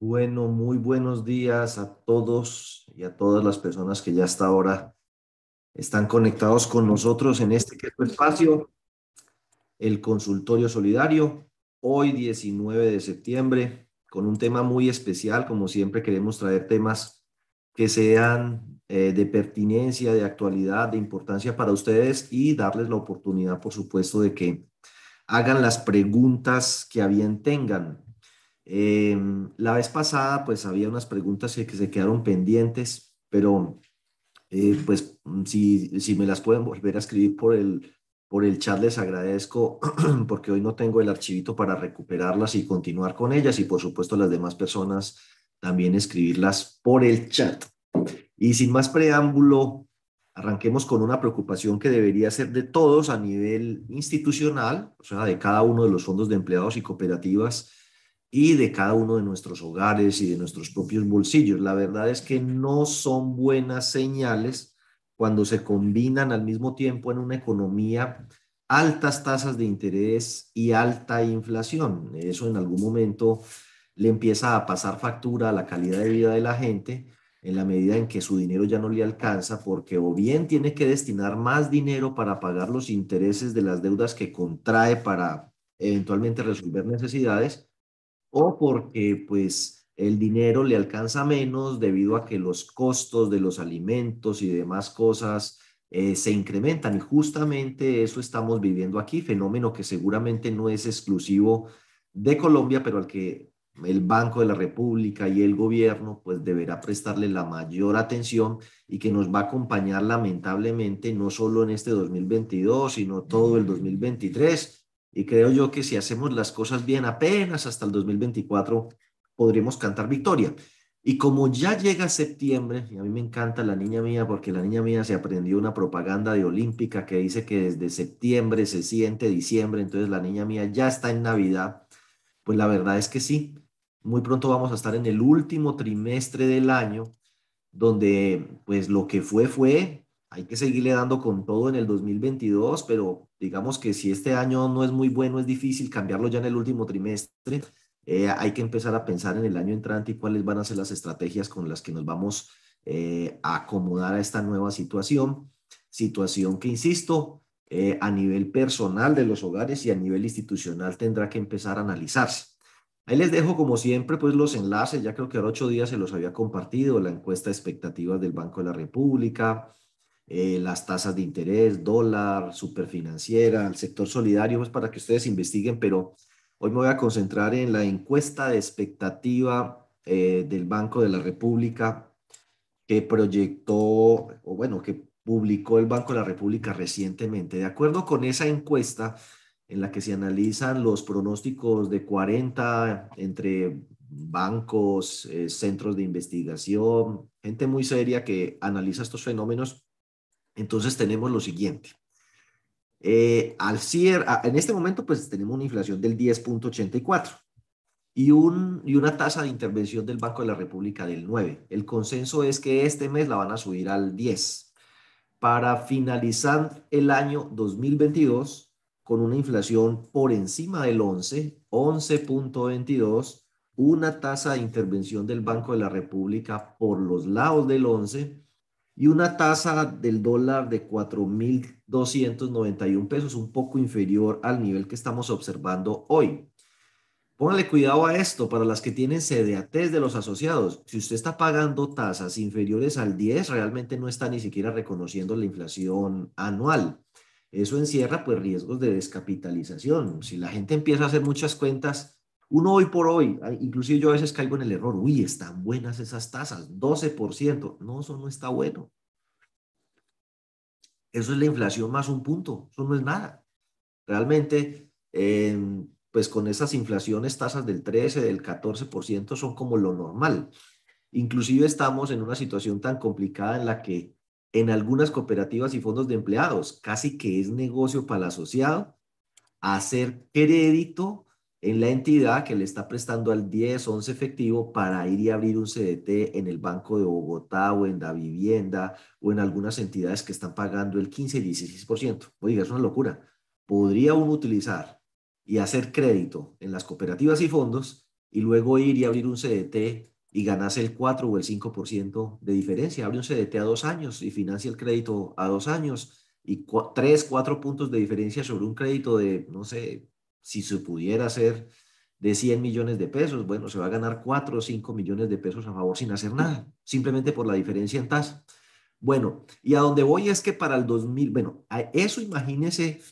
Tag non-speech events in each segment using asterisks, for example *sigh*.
Bueno, muy buenos días a todos y a todas las personas que ya hasta ahora están conectados con nosotros en este espacio, el consultorio solidario, hoy 19 de septiembre, con un tema muy especial, como siempre queremos traer temas que sean eh, de pertinencia, de actualidad, de importancia para ustedes y darles la oportunidad, por supuesto, de que hagan las preguntas que a bien tengan Em, la vez pasada, pues había unas preguntas que, se quedaron pendientes, pero eh, pues mm, si, si me las pueden volver a escribir por el, por el chat, les agradezco, *clears throat* porque hoy no tengo el archivito para recuperarlas y continuar con ellas, y por supuesto las demás personas también escribirlas por el chat. Y sin más preámbulo, arranquemos con una preocupación que debería ser de todos a nivel institucional, o sea, de cada uno de los fondos de empleados y cooperativas y de cada uno de nuestros hogares y de nuestros propios bolsillos. La verdad es que no son buenas señales cuando se combinan al mismo tiempo en una economía altas tasas de interés y alta inflación. Eso en algún momento le empieza a pasar factura a la calidad de vida de la gente en la medida en que su dinero ya no le alcanza porque o bien tiene que destinar más dinero para pagar los intereses de las deudas que contrae para eventualmente resolver necesidades o porque pues el dinero le alcanza menos debido a que los costos de los alimentos y demás cosas eh, se incrementan. Y justamente eso estamos viviendo aquí, fenómeno que seguramente no es exclusivo de Colombia, pero al que el Banco de la República y el gobierno pues deberá prestarle la mayor atención y que nos va a acompañar lamentablemente no solo en este 2022, sino todo el 2023 y creo yo que si hacemos las cosas bien, apenas hasta el 2024 podremos cantar victoria. Y como ya llega septiembre, y a mí me encanta la niña mía, porque la niña mía se aprendió una propaganda de Olímpica que dice que desde septiembre se siente diciembre, entonces la niña mía ya está en Navidad. Pues la verdad es que sí, muy pronto vamos a estar en el último trimestre del año, donde pues lo que fue fue, hay que seguirle dando con todo en el 2022, pero digamos que si este año no es muy bueno, es difícil cambiarlo ya en el último trimestre. Eh, hay que empezar a pensar en el año entrante y cuáles van a ser las estrategias con las que nos vamos eh, a acomodar a esta nueva situación. Situación que, insisto, eh, a nivel personal de los hogares y a nivel institucional tendrá que empezar a analizarse. Ahí les dejo, como siempre, pues los enlaces. Ya creo que ahora ocho días se los había compartido, la encuesta de expectativas del Banco de la República, eh, las tasas de interés, dólar, superfinanciera, el sector solidario, pues para que ustedes investiguen, pero hoy me voy a concentrar en la encuesta de expectativa eh, del Banco de la República que proyectó, o bueno, que publicó el Banco de la República recientemente. De acuerdo con esa encuesta en la que se analizan los pronósticos de 40 entre bancos, eh, centros de investigación, gente muy seria que analiza estos fenómenos, entonces tenemos lo siguiente. Eh, al cierre, en este momento pues tenemos una inflación del 10.84 y, un, y una tasa de intervención del Banco de la República del 9. El consenso es que este mes la van a subir al 10 para finalizar el año 2022 con una inflación por encima del 11, 11.22, una tasa de intervención del Banco de la República por los lados del 11 y una tasa del dólar de 4.291 pesos, un poco inferior al nivel que estamos observando hoy. Póngale cuidado a esto para las que tienen CDATs de los asociados. Si usted está pagando tasas inferiores al 10, realmente no está ni siquiera reconociendo la inflación anual. Eso encierra pues riesgos de descapitalización. Si la gente empieza a hacer muchas cuentas, uno hoy por hoy, inclusive yo a veces caigo en el error, uy, están buenas esas tasas, 12%. No, eso no está bueno. Eso es la inflación más un punto, eso no es nada. Realmente, em, pues con esas inflaciones, tasas del 13, del 14% son como lo normal. Inclusive estamos en una situación tan complicada en la que en algunas cooperativas y fondos de empleados casi que es negocio para el asociado hacer crédito en la entidad que le está prestando al 10, 11 efectivo para ir y abrir un CDT en el Banco de Bogotá o en la vivienda o en algunas entidades que están pagando el 15 y 16%. Oiga, es una locura. Podría uno utilizar y hacer crédito en las cooperativas y fondos y luego ir y abrir un CDT y ganarse el 4 o el 5% de diferencia. Abre un CDT a dos años y financia el crédito a dos años y tres, cuatro puntos de diferencia sobre un crédito de, no sé, si se pudiera hacer de 100 millones de pesos, bueno, se va a ganar 4 o 5 millones de pesos a favor sin hacer nada, simplemente por la diferencia en tasa. Bueno, y a donde voy es que para el 2000, bueno, eso imagínese,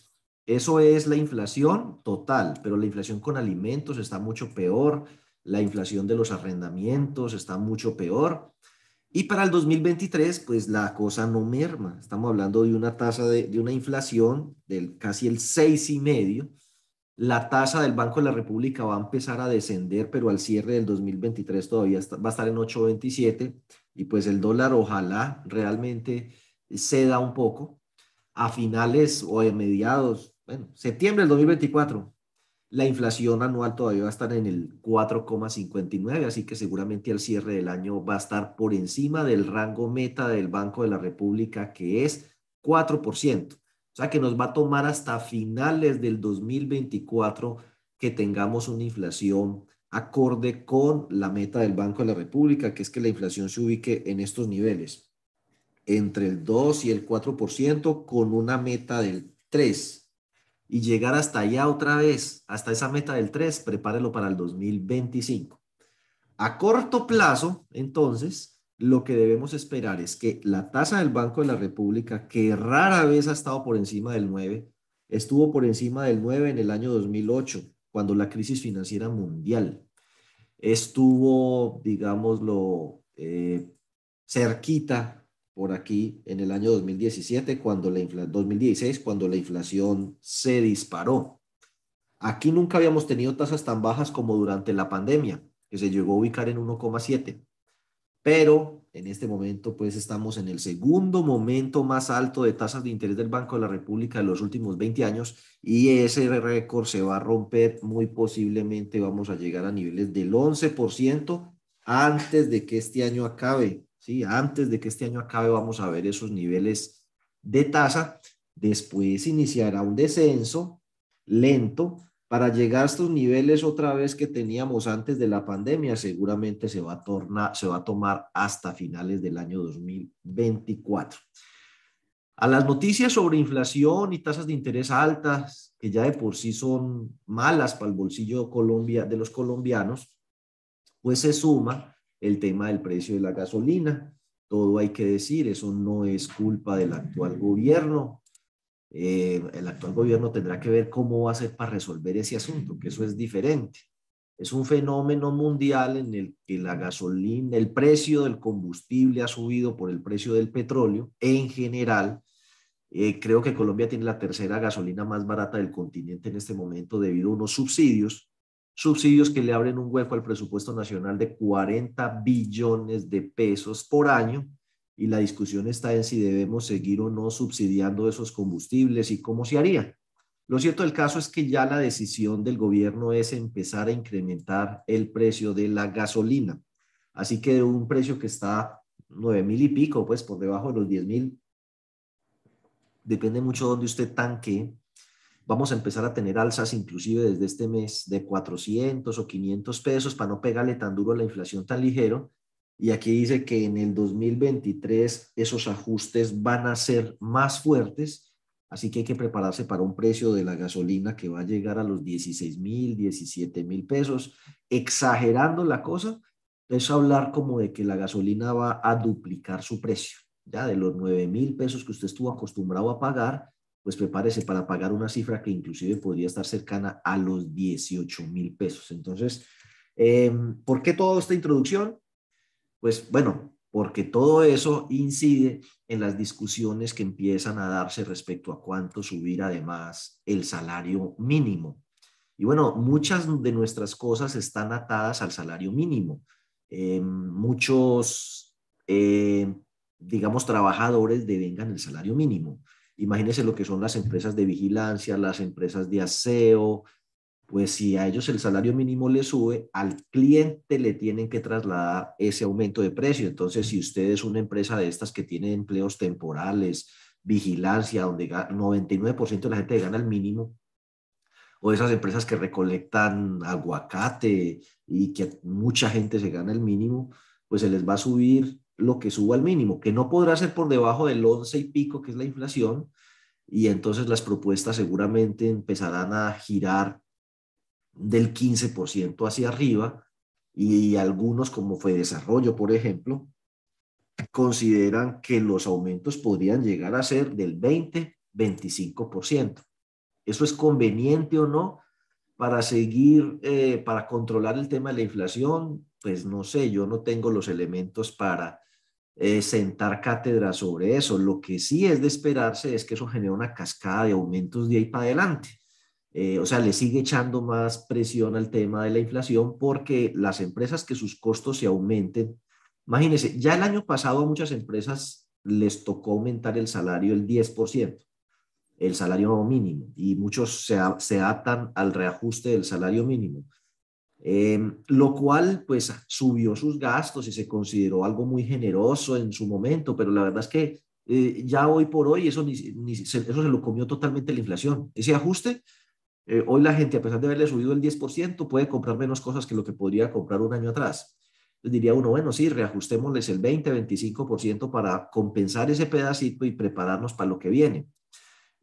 eso es la inflación total, pero la inflación con alimentos está mucho peor, la inflación de los arrendamientos está mucho peor. Y para el 2023, pues la cosa no merma. Estamos hablando de una tasa de, de una inflación del casi el 6,5 la tasa del Banco de la República va a empezar a descender, pero al cierre del 2023 todavía va a estar en 8.27 y pues el dólar ojalá realmente ceda un poco. A finales o a mediados, bueno, septiembre del 2024, la inflación anual todavía va a estar en el 4,59, así que seguramente al cierre del año va a estar por encima del rango meta del Banco de la República, que es 4%. O sea que nos va a tomar hasta finales del 2024 que tengamos una inflación acorde con la meta del Banco de la República, que es que la inflación se ubique en estos niveles, entre el 2 y el 4%, con una meta del 3. Y llegar hasta allá otra vez, hasta esa meta del 3, prepárelo para el 2025. A corto plazo, entonces, lo que debemos esperar es que la tasa del Banco de la República, que rara vez ha estado por encima del 9, estuvo por encima del 9 en el año 2008, cuando la crisis financiera mundial estuvo, digámoslo, eh, cerquita por aquí en el año 2017, cuando la 2016, cuando la inflación se disparó. Aquí nunca habíamos tenido tasas tan bajas como durante la pandemia, que se llegó a ubicar en 1,7 pero en este momento pues estamos en el segundo momento más alto de tasas de interés del Banco de la República de los últimos 20 años y ese récord se va a romper muy posiblemente, vamos a llegar a niveles del 11% antes de que este año acabe, ¿sí? Antes de que este año acabe vamos a ver esos niveles de tasa, después iniciará un descenso lento para llegar a estos niveles otra vez que teníamos antes de la pandemia, seguramente se va a, tornar, se va a tomar hasta finales del año 2024. A las noticias sobre inflación y tasas de interés altas, que ya de por sí son malas para el bolsillo Colombia, de los colombianos, pues se suma el tema del precio de la gasolina. Todo hay que decir, eso no es culpa del actual gobierno, eh, el actual gobierno tendrá que ver cómo va a hacer para resolver ese asunto, que eso es diferente. Es un fenómeno mundial en el que la gasolina, el precio del combustible ha subido por el precio del petróleo en general. Eh, creo que Colombia tiene la tercera gasolina más barata del continente en este momento debido a unos subsidios, subsidios que le abren un hueco al presupuesto nacional de 40 billones de pesos por año y la discusión está en si debemos seguir o no subsidiando esos combustibles y cómo se haría. Lo cierto del caso es que ya la decisión del gobierno es empezar a incrementar el precio de la gasolina. Así que de un precio que está nueve mil y pico, pues por debajo de los diez mil, depende mucho de dónde usted tanque. Vamos a empezar a tener alzas inclusive desde este mes de 400 o 500 pesos para no pegarle tan duro a la inflación tan ligero y aquí dice que en el 2023 esos ajustes van a ser más fuertes, así que hay que prepararse para un precio de la gasolina que va a llegar a los 16 mil, 17 mil pesos. Exagerando la cosa, es hablar como de que la gasolina va a duplicar su precio. Ya de los 9 mil pesos que usted estuvo acostumbrado a pagar, pues prepárese para pagar una cifra que inclusive podría estar cercana a los 18 mil pesos. Entonces, eh, ¿por qué toda esta introducción? Pues bueno, porque todo eso incide en las discusiones que empiezan a darse respecto a cuánto subir además el salario mínimo. Y bueno, muchas de nuestras cosas están atadas al salario mínimo. Eh, muchos, eh, digamos, trabajadores devengan el salario mínimo. Imagínense lo que son las empresas de vigilancia, las empresas de aseo, pues si a ellos el salario mínimo le sube, al cliente le tienen que trasladar ese aumento de precio. Entonces, si usted es una empresa de estas que tiene empleos temporales, vigilancia, donde 99% de la gente gana el mínimo, o esas empresas que recolectan aguacate y que mucha gente se gana el mínimo, pues se les va a subir lo que suba al mínimo, que no podrá ser por debajo del 11 y pico, que es la inflación, y entonces las propuestas seguramente empezarán a girar del 15% hacia arriba, y algunos, como fue desarrollo, por ejemplo, consideran que los aumentos podrían llegar a ser del 20-25%. ¿Eso es conveniente o no para seguir, eh, para controlar el tema de la inflación? Pues no sé, yo no tengo los elementos para eh, sentar cátedra sobre eso. Lo que sí es de esperarse es que eso genere una cascada de aumentos de ahí para adelante. Eh, o sea, le sigue echando más presión al tema de la inflación porque las empresas que sus costos se aumenten, imagínense, ya el año pasado a muchas empresas les tocó aumentar el salario el 10%, el salario mínimo, y muchos se, se atan al reajuste del salario mínimo. Em, lo cual pues subió sus gastos y se consideró algo muy generoso en su momento, pero la verdad es que eh, ya hoy por hoy eso, ni, eso se lo comió totalmente la inflación. Ese ajuste, eh, hoy la gente a pesar de haberle subido el 10% puede comprar menos cosas que lo que podría comprar un año atrás. Entonces diría uno, bueno, sí, reajustémosles el 20-25% para compensar ese pedacito y prepararnos para lo que viene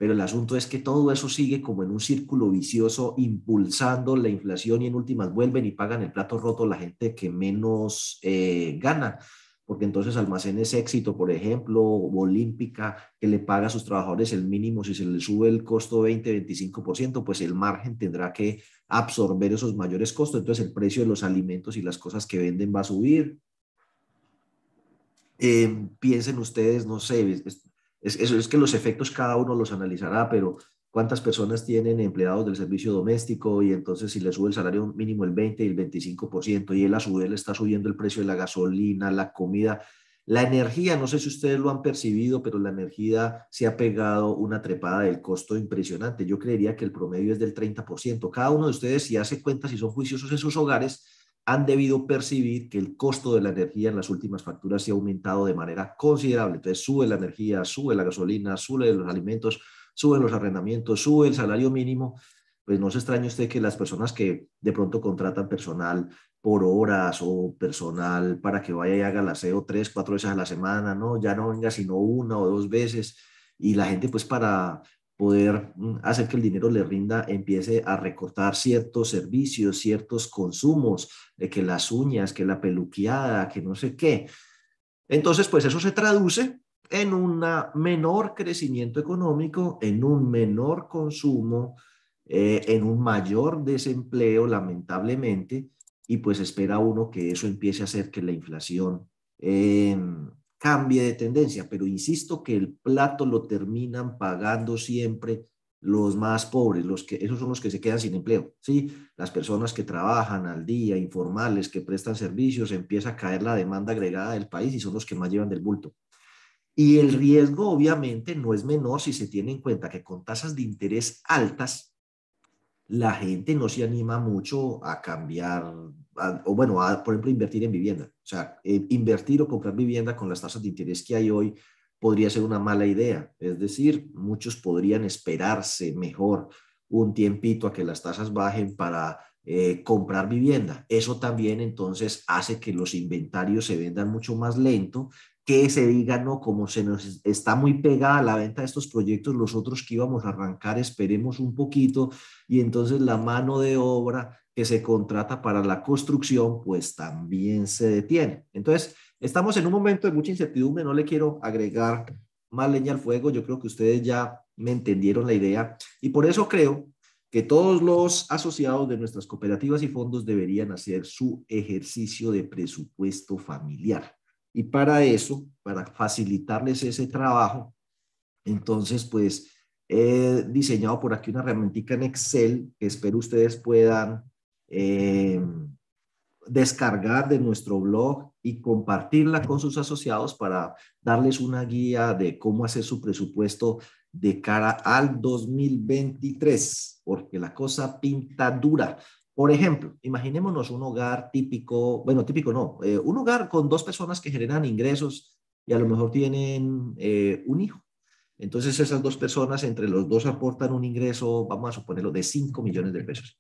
pero el asunto es que todo eso sigue como en un círculo vicioso impulsando la inflación y en últimas vuelven y pagan el plato roto la gente que menos eh, gana, porque entonces almacenes éxito, por ejemplo, o olímpica, que le paga a sus trabajadores el mínimo, si se le sube el costo 20-25%, pues el margen tendrá que absorber esos mayores costos, entonces el precio de los alimentos y las cosas que venden va a subir. Eh, piensen ustedes, no sé, es, es que los efectos cada uno los analizará, pero cuántas personas tienen empleados del servicio doméstico y entonces si le sube el salario mínimo el 20 y el 25% y él a su vez le está subiendo el precio de la gasolina, la comida, la energía, no sé si ustedes lo han percibido, pero la energía se ha pegado una trepada del costo impresionante. Yo creería que el promedio es del 30%. Cada uno de ustedes, si hace cuenta, si son juiciosos en sus hogares, han debido percibir que el costo de la energía en las últimas facturas se ha aumentado de manera considerable. Entonces sube la energía, sube la gasolina, sube los alimentos, suben los arrendamientos, sube el salario mínimo. Pues no se extrañe usted que las personas que de pronto contratan personal por horas o personal para que vaya y haga el aseo tres, cuatro veces a la semana, ¿no? Ya no venga sino una o dos veces. Y la gente pues para poder mm, hacer que el dinero le rinda, empiece a recortar ciertos servicios, ciertos consumos, de que las uñas, que la peluqueada, que no sé qué. Entonces, pues eso se traduce en un menor crecimiento económico, en un menor consumo, eh, en un mayor desempleo, lamentablemente, y pues espera uno que eso empiece a hacer que la inflación eh, cambie de tendencia, pero insisto que el plato lo terminan pagando siempre los más pobres, los que, esos son los que se quedan sin empleo, ¿sí? Las personas que trabajan al día, informales, que prestan servicios, empieza a caer la demanda agregada del país y son los que más llevan del bulto. Y el riesgo, obviamente, no es menor si se tiene en cuenta que con tasas de interés altas, la gente no se anima mucho a cambiar, o bueno, a, por ejemplo, invertir en vivienda. O sea, eh, invertir o comprar vivienda con las tasas de interés que hay hoy podría ser una mala idea. Es decir, muchos podrían esperarse mejor un tiempito a que las tasas bajen para eh, comprar vivienda. Eso también entonces hace que los inventarios se vendan mucho más lento que se diga, no, como se nos está muy pegada la venta de estos proyectos, los otros que íbamos a arrancar, esperemos un poquito y entonces la mano de obra que se contrata para la construcción, pues también se detiene. Entonces, estamos en un momento de mucha incertidumbre, no le quiero agregar más leña al fuego, yo creo que ustedes ya me entendieron la idea y por eso creo que todos los asociados de nuestras cooperativas y fondos deberían hacer su ejercicio de presupuesto familiar. Y para eso, para facilitarles ese trabajo, entonces, pues he diseñado por aquí una herramienta en Excel que espero ustedes puedan eh, descargar de nuestro blog y compartirla con sus asociados para darles una guía de cómo hacer su presupuesto de cara al 2023, porque la cosa pinta dura. Por ejemplo, imaginémonos un hogar típico, bueno, típico no, eh, un hogar con dos personas que generan ingresos y a lo mejor tienen eh, un hijo. Entonces esas dos personas, entre los dos aportan un ingreso, vamos a suponerlo, de 5 millones de pesos.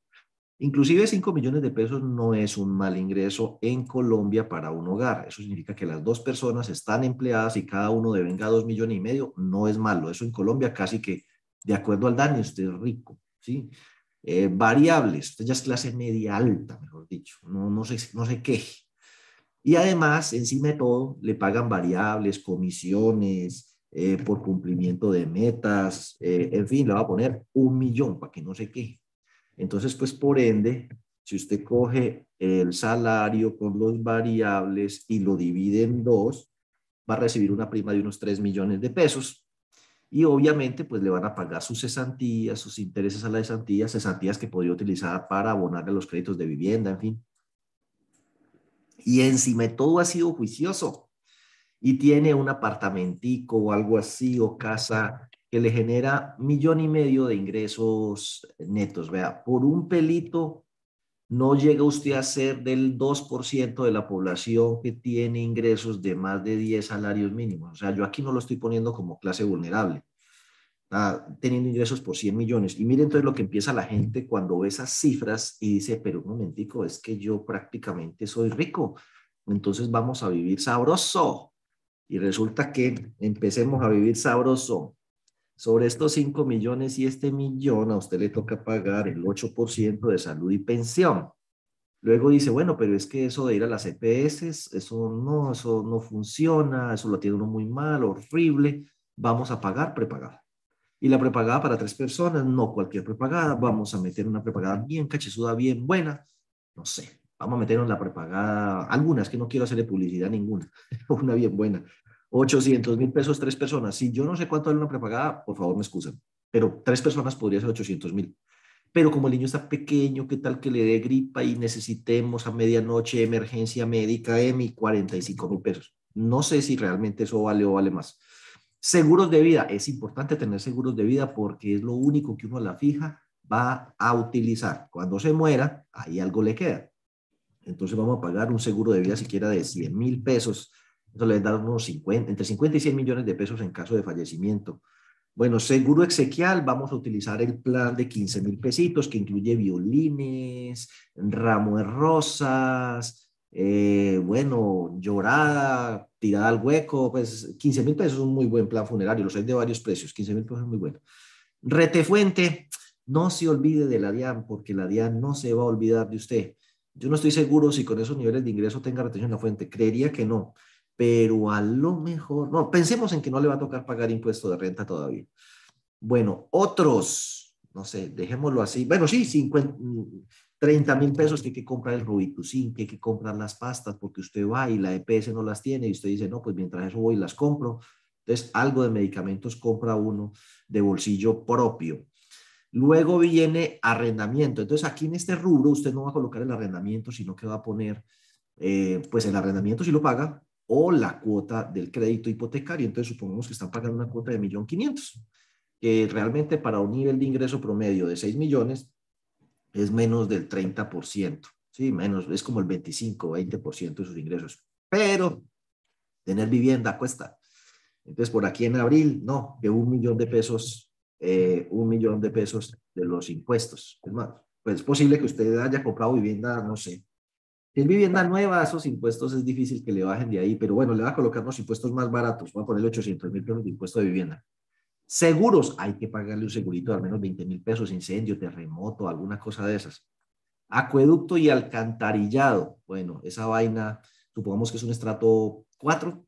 Inclusive 5 millones de pesos no es un mal ingreso en Colombia para un hogar. Eso significa que las dos personas están empleadas y cada uno devenga 2 millones y medio. No es malo. Eso en Colombia casi que de acuerdo al daño, usted es rico. ¿sí? Eh, variables, usted ya es clase media alta, mejor dicho. No, no, sé, no sé qué. Y además, encima de todo, le pagan variables, comisiones, eh, por cumplimiento de metas, eh, en fin, le va a poner un millón para que no se queje. Entonces, pues por ende, si usted coge el salario con los variables y lo divide en dos, va a recibir una prima de unos 3 millones de pesos. Y obviamente, pues le van a pagar sus cesantías, sus intereses a la cesantía, cesantías que podría utilizar para abonarle los créditos de vivienda, en fin. Y encima todo ha sido juicioso y tiene un apartamentico o algo así o casa que le genera millón y medio de ingresos netos. Vea, por un pelito no llega usted a ser del 2% de la población que tiene ingresos de más de 10 salarios mínimos. O sea, yo aquí no lo estoy poniendo como clase vulnerable. Teniendo ingresos por 100 millones. Y miren entonces lo que empieza la gente cuando ve esas cifras y dice, pero un momentico, es que yo prácticamente soy rico. Entonces vamos a vivir sabroso y resulta que empecemos a vivir sabroso. Sobre estos 5 millones y este millón, a usted le toca pagar el 8% de salud y pensión. Luego dice, bueno, pero es que eso de ir a las EPS, eso no, eso no funciona, eso lo tiene uno muy mal, horrible. Vamos a pagar prepagada. Y la prepagada para tres personas, no cualquier prepagada, vamos a meter una prepagada bien cachezuda, bien buena, no sé, Vamos a meternos la prepagada, algunas que no quiero hacerle publicidad ninguna, *laughs* una bien buena. 800 mil pesos, tres personas. Si yo no sé cuánto vale una prepagada, por favor me excusan, pero tres personas podría ser 800 mil. Pero como el niño está pequeño, ¿qué tal que le dé gripa y necesitemos a medianoche emergencia médica EMI 45 mil pesos? No sé si realmente eso vale o vale más. Seguros de vida. Es importante tener seguros de vida porque es lo único que uno a la fija va a utilizar. Cuando se muera, ahí algo le queda. Entonces vamos a pagar un seguro de vida siquiera de 100 mil pesos. Eso le da unos 50, entre 50 y 100 millones de pesos en caso de fallecimiento. Bueno, seguro exequial, vamos a utilizar el plan de 15 mil pesitos que incluye violines, ramo de rosas, eh, bueno, llorada, tirada al hueco, pues 15 mil pesos es un muy buen plan funerario, los hay de varios precios, 15 mil pesos es muy bueno. Retefuente, no se olvide de la DIAN porque la DIAN no se va a olvidar de usted. Yo no estoy seguro si con esos niveles de ingreso tenga retención en la fuente. Creería que no, pero a lo mejor, no, pensemos en que no le va a tocar pagar impuesto de renta todavía. Bueno, otros, no sé, dejémoslo así. Bueno, sí, 50, 30 mil pesos que hay que comprar el Robitussin, que hay que comprar las pastas porque usted va y la EPS no las tiene y usted dice, no, pues mientras eso voy las compro. Entonces, algo de medicamentos compra uno de bolsillo propio. Luego viene arrendamiento. Entonces, aquí en este rubro usted no va a colocar el arrendamiento, sino que va a poner, eh, pues el arrendamiento si lo paga o la cuota del crédito hipotecario. Entonces, supongamos que están pagando una cuota de 1.500.000, que realmente para un nivel de ingreso promedio de 6 millones es menos del 30%, ¿sí? Menos, es como el 25, 20% de sus ingresos. Pero tener vivienda cuesta. Entonces, por aquí en abril, no, de un millón de pesos eh, un millón de pesos de los impuestos. Es más, pues es posible que usted haya comprado vivienda, no sé. Es vivienda nueva, esos impuestos es difícil que le bajen de ahí, pero bueno, le va a colocar los impuestos más baratos. Voy a ponerle 800 mil pesos de impuesto de vivienda. Seguros, hay que pagarle un segurito de al menos 20 mil pesos, incendio, terremoto, alguna cosa de esas. Acueducto y alcantarillado. Bueno, esa vaina, supongamos que es un estrato 4,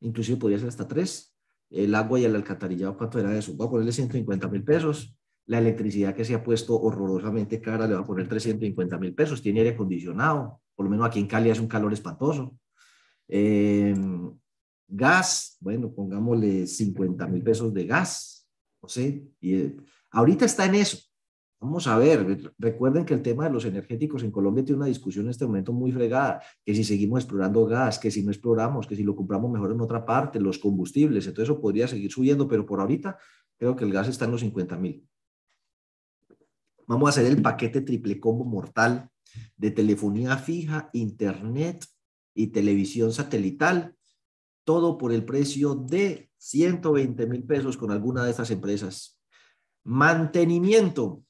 inclusive podría ser hasta 3 el agua y el alcantarillado, ¿cuánto era eso? Voy a ponerle 150 mil pesos. La electricidad que se ha puesto horrorosamente cara, le va a poner 350 mil pesos. Tiene aire acondicionado, por lo menos aquí en Cali hace un calor espantoso. Em, gas, bueno, pongámosle 50 mil pesos de gas, no sé. Y, eh, ahorita está en eso. Vamos a ver, recuerden que el tema de los energéticos en Colombia tiene una discusión en este momento muy fregada, que si seguimos explorando gas, que si no exploramos, que si lo compramos mejor en otra parte, los combustibles, entonces eso podría seguir subiendo, pero por ahorita creo que el gas está en los 50 mil. Vamos a hacer el paquete triple combo mortal de telefonía fija, internet y televisión satelital. todo por el precio de 120 mil pesos con alguna de estas empresas. Mantenimiento,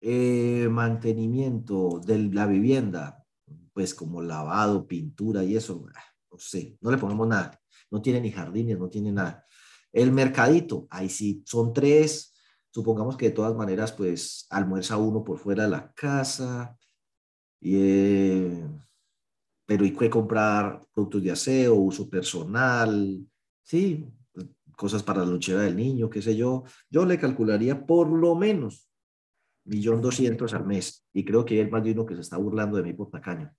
eh, mantenimiento de la vivienda, pues como lavado, pintura y eso, ah, no sé, no le ponemos nada, no tiene ni jardines, no tiene nada. El mercadito, ahí sí, son tres, supongamos que de todas maneras, pues almuerza uno por fuera de la casa, y, eh, pero hay que comprar productos de aseo, uso personal, sí, cosas para la lonchera del niño, qué sé yo, yo le calcularía por lo menos millón doscientos al mes. Y creo que hay más de uno que se está burlando de mí por tacaño.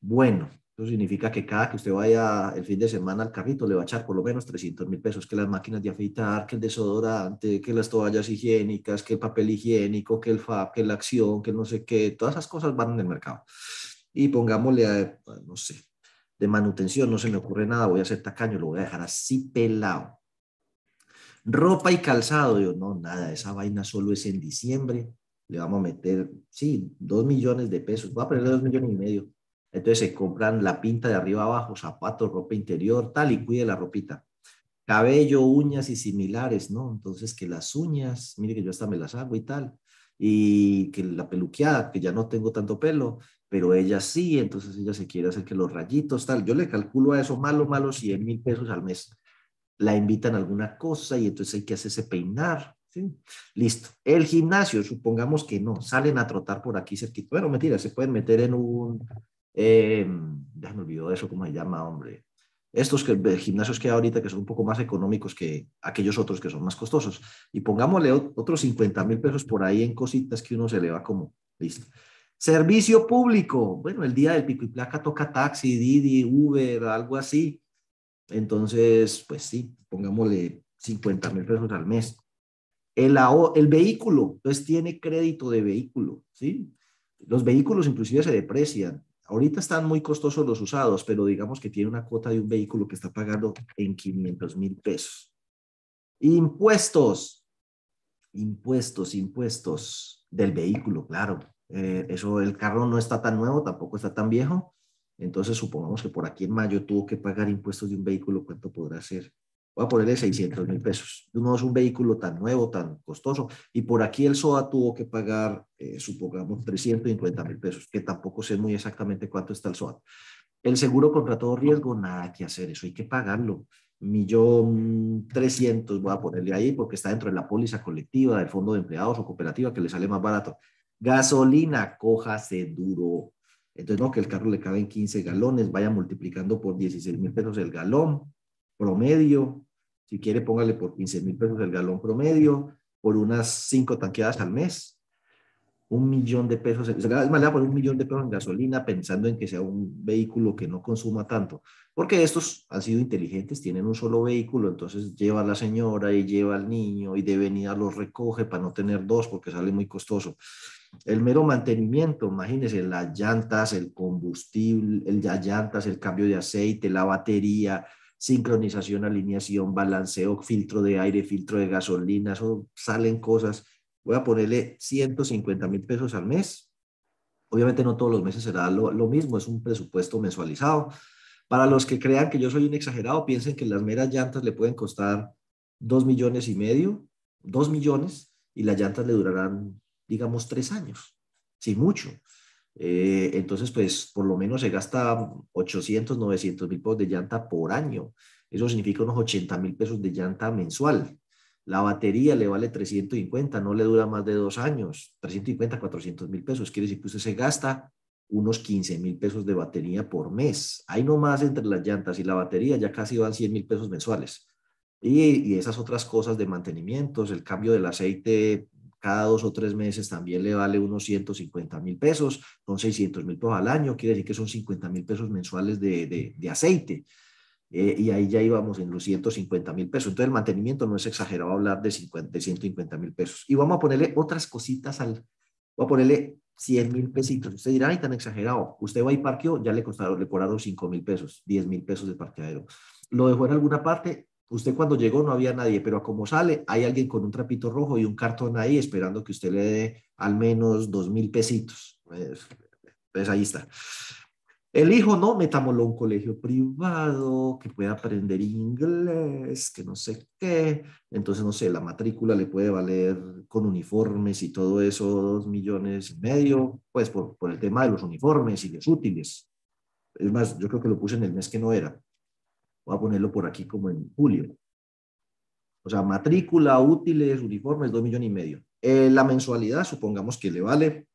Bueno, eso significa que cada que usted vaya el fin de semana al carrito le va a echar por lo menos 300 mil pesos, que las máquinas de afeitar, que el desodorante, que las toallas higiénicas, que el papel higiénico, que el FAB, que la acción, que no sé qué, todas esas cosas van en el mercado. Y pongámosle, a, no sé, de manutención, no se me ocurre nada, voy a hacer tacaño, lo voy a dejar así pelado. Ropa y calzado, yo no, nada, esa vaina solo es en diciembre, le vamos a meter, sí, dos millones de pesos, voy a ponerle dos millones y medio entonces se compran la pinta de arriba abajo, zapatos, ropa interior, tal, y cuide la ropita. Cabello, uñas y similares, ¿no? Entonces que las uñas, mire que yo hasta me las hago y tal. Y que la peluqueada, que ya no tengo tanto pelo, pero ella sí, entonces ella se quiere hacer que los rayitos, tal. Yo le calculo a eso malo, malo, 100 mil pesos al mes. La invitan a alguna cosa y entonces hay que hacerse peinar, ¿sí? Listo. El gimnasio, supongamos que no, salen a trotar por aquí cerquita. Bueno, mentira, se pueden meter en un, eh, ya me olvidó eso, ¿cómo se llama, hombre? Estos que, gimnasios que hay ahorita que son un poco más económicos que aquellos otros que son más costosos. Y pongámosle otros 50 mil pesos por ahí en cositas que uno se le va como, listo. Servicio público. Bueno, el día del pico y placa toca taxi, Didi, Uber, algo así. Entonces, pues sí, pongámosle 50 mil pesos al mes. El, el vehículo, entonces tiene crédito de vehículo, ¿sí? Los vehículos inclusive se deprecian. Ahorita están muy costosos los usados, pero digamos que tiene una cuota de un vehículo que está pagando en 500 mil pesos. Impuestos, impuestos, impuestos del vehículo, claro. Eh, eso, el carro no está tan nuevo, tampoco está tan viejo. Entonces, supongamos que por aquí en mayo tuvo que pagar impuestos de un vehículo, ¿cuánto podrá ser? Voy a ponerle 600 mil pesos. No es un vehículo tan nuevo, tan costoso. Y por aquí el SOA tuvo que pagar, eh, supongamos, 350 mil pesos, que tampoco sé muy exactamente cuánto está el SOA. El seguro contra todo riesgo, nada que hacer, eso hay que pagarlo. Millón trescientos voy a ponerle ahí porque está dentro de la póliza colectiva del fondo de empleados o cooperativa que le sale más barato. Gasolina, cójase duro. Entonces, no, que el carro le cabe en 15 galones, vaya multiplicando por 16 mil pesos el galón promedio, si quiere póngale por 15 mil pesos el galón promedio, por unas cinco tanqueadas al mes, un millón de pesos, es más, por un millón de pesos en gasolina pensando en que sea un vehículo que no consuma tanto, porque estos han sido inteligentes, tienen un solo vehículo, entonces lleva a la señora y lleva al niño y de venida los recoge para no tener dos porque sale muy costoso. El mero mantenimiento, imagínense, las llantas, el combustible, el, las llantas, el cambio de aceite, la batería, sincronización, alineación, balanceo, filtro de aire, filtro de gasolina, eso salen cosas. Voy a ponerle 150 mil pesos al mes. Obviamente no todos los meses será lo, mismo, es un presupuesto mensualizado. Para los que crean que yo soy un exagerado, piensen que las meras llantas le pueden costar 2 millones y medio, 2 millones, y las llantas le durarán, digamos, 3 años, sin mucho. Eh, entonces, pues por lo menos se gasta 800, 900 mil pesos de llanta por año. Eso significa unos 80 mil pesos de llanta mensual. La batería le vale 350, no le dura más de dos años. 350, 400 mil pesos. Quiere decir que usted se gasta unos 15 mil pesos de batería por mes. Hay nomás entre las llantas y la batería ya casi van 100 mil pesos mensuales. Y, y, esas otras cosas de mantenimientos, el cambio del aceite cada dos o tres meses también le vale unos 150 mil pesos, son 600 mil pesos al año, quiere decir que son 50 mil pesos mensuales de, de, aceite. Eh, y ahí ya íbamos en los 150 mil pesos. Entonces el mantenimiento no es exagerado hablar de, 50, de 150 mil pesos. Y vamos a ponerle otras cositas al, voy a ponerle 100 mil pesitos. Usted dirá, ay, tan exagerado. Usted va y parqueó, ya le costaron, le cobraron 5 mil pesos, 10 mil pesos de parqueadero. Lo dejó en alguna parte, Usted cuando llegó no había nadie, pero como sale, hay alguien con un trapito rojo y un cartón ahí esperando que usted le dé al menos dos mil pesitos. Pues, pues, ahí está. El hijo, no, metámoslo a un colegio privado, que pueda aprender inglés, que no sé qué. Entonces, no sé, la matrícula le puede valer con uniformes y todo eso, dos millones y medio, pues por, por el tema de los uniformes y los útiles. Es más, yo creo que lo puse en el mes que no era. Voy a ponerlo por aquí como en julio. O sea, matrícula, útiles, uniformes, dos millones y medio. Eh, la mensualidad, supongamos que le vale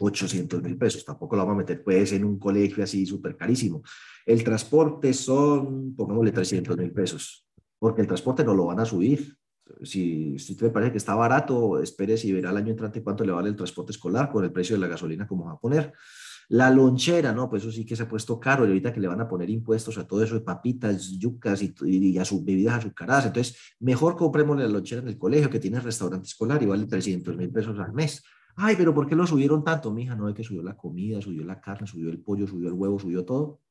800 mil pesos. Tampoco lo vamos a meter pues en un colegio así súper carísimo. El transporte son, pongámosle 300 mil pesos, porque el transporte no lo van a subir. Si, si le parece que está barato, espere si verá el año entrante cuánto le vale el transporte escolar con el precio de la gasolina como va a poner. La lonchera, no, pues eso sí que se ha puesto caro y ahorita que le van a poner impuestos a todo eso de papitas, yucas y, a sus bebidas azucaradas. Entonces, mejor compremos la lonchera en el colegio que tiene restaurante escolar y vale 300 mil pesos al mes. Ay, pero ¿por qué lo subieron tanto, mija? No es que subió la comida, subió la carne, subió el pollo, subió el huevo, subió todo.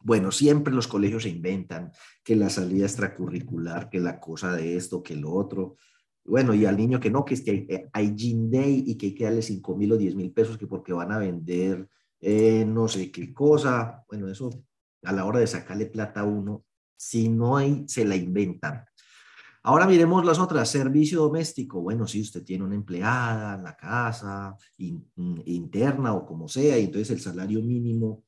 Bueno, siempre los colegios se inventan que la salida extracurricular, que la cosa de esto, que lo otro. Bueno, y al niño que no, que es que hay, Gym Day y que hay que darle 5 mil o 10 mil pesos que porque van a vender eh, no sé qué cosa. Bueno, eso a la hora de sacarle plata a uno, si no hay, se la inventan. Ahora miremos las otras. Servicio doméstico. Bueno, si usted tiene una empleada en la casa, interna o como sea, entonces el salario mínimo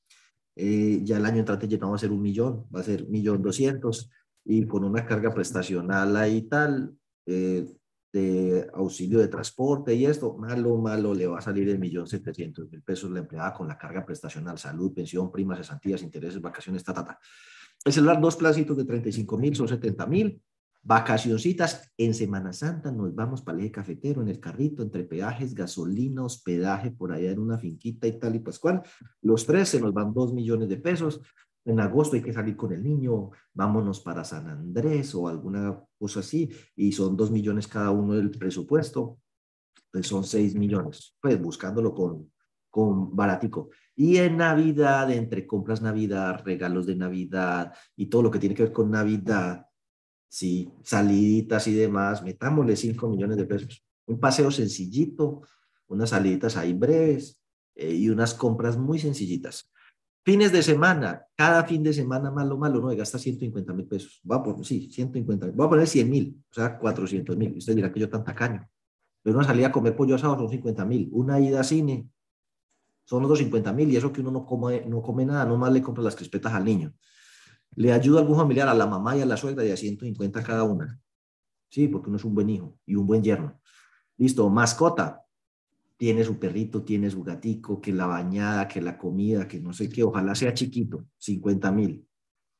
eh, ya el año entrante ya no va a ser un millón, va a ser millón doscientos, y con una carga prestacional ahí tal, eh, de auxilio de transporte y esto, malo, malo, le va a salir el millón setecientos mil pesos la empleada con la carga prestacional, salud, pensión, primas, cesantías, intereses, vacaciones, ta, ta, ta. El celular, dos placitos de 35 mil son 70 mil, Vacacioncitas en Semana Santa, nos vamos para el eje cafetero en el carrito, entre peajes, gasolina, hospedaje por allá en una finquita y tal y pascual. Los tres se nos van dos millones de pesos. En agosto hay que salir con el niño, vámonos para San Andrés o alguna cosa así, y son dos millones cada uno del presupuesto, pues son seis millones, pues buscándolo con, con baratico. Y en Navidad, entre compras Navidad, regalos de Navidad y todo lo que tiene que ver con Navidad, sí, saliditas y demás, metámosle 5 millones de pesos. Un paseo sencillito, unas saliditas ahí breves eh, y unas compras muy sencillitas. Fines de semana, cada fin de semana, malo, malo, no, gasta 150 mil pesos. Va por, sí, 150, voy a poner 100 mil, o sea, 400 mil. Usted dirá que yo tan tacaño. Pero una salida a comer pollo asado son 50 mil. Una ida a cine son otros 50 mil y eso que uno no come, no come nada, nomás le compra las crispetas al niño. Le ayuda a algún familiar, a la mamá y a la suegra, de a 150 cada una. Sí, porque uno es un buen hijo y un buen yerno. Listo, mascota. Tiene su perrito, tiene su gatico, que la bañada, que la comida, que no sé qué. Ojalá sea chiquito, 50 mil.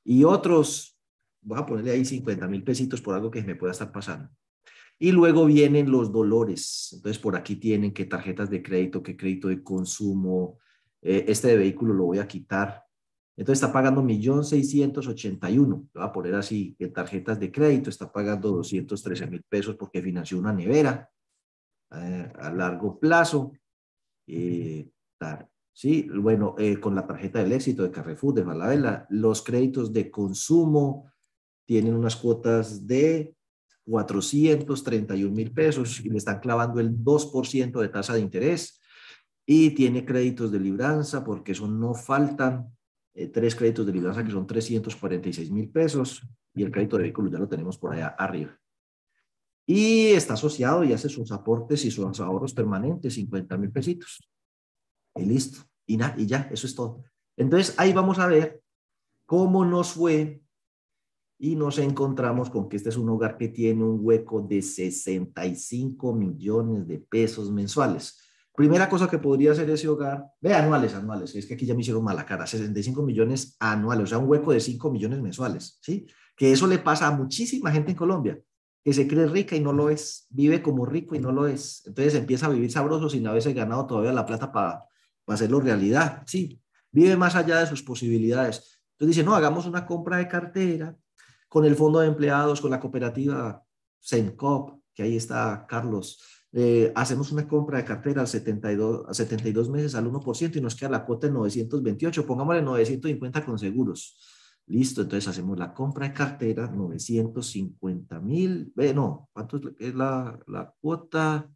Y otros, voy a ponerle ahí 50 mil pesitos por algo que me pueda estar pasando. Y luego vienen los dolores. Entonces, por aquí tienen que tarjetas de crédito, que crédito de consumo. Eh, este de vehículo lo voy a quitar entonces está pagando 1.681.000. Lo voy a poner así, en tarjetas de crédito está pagando 213 mil pesos porque financió una nevera eh, a largo plazo. Eh, sí, bueno, eh, con la tarjeta del éxito de Carrefour, de Falabella, los créditos de consumo tienen unas cuotas de 431 mil pesos y le están clavando el 2% de tasa de interés y tiene créditos de libranza porque eso no faltan eh, tres créditos de libranza que son 346 mil pesos y el crédito de vehículo ya lo tenemos por allá arriba. Y está asociado y hace sus aportes y sus ahorros permanentes, 50 mil pesitos. Y listo. Y, y ya, eso es todo. Entonces ahí vamos a ver cómo nos fue y nos encontramos con que este es un hogar que tiene un hueco de 65 millones de pesos mensuales. Primera cosa que podría hacer ese hogar, ve anuales, anuales, es que aquí ya me hicieron mala cara, 65 millones anuales, o sea, un hueco de 5 millones mensuales, ¿sí? Que eso le pasa a muchísima gente en Colombia, que se cree rica y no lo es, vive como rico y no lo es. Entonces empieza a vivir sabroso sin haberse ganado todavía la plata para hacerlo realidad, ¿sí? Vive más allá de sus posibilidades. Entonces dice, no, hagamos una compra de cartera con el fondo de empleados, con la cooperativa Sencop, que ahí está Carlos eh, hacemos una compra de cartera a 72, a 72 meses al 1% y nos queda la cuota de 928, pongámosle 950 con seguros. Listo, entonces hacemos la compra de cartera, 950 mil, eh, no, ¿cuánto es la, la cuota?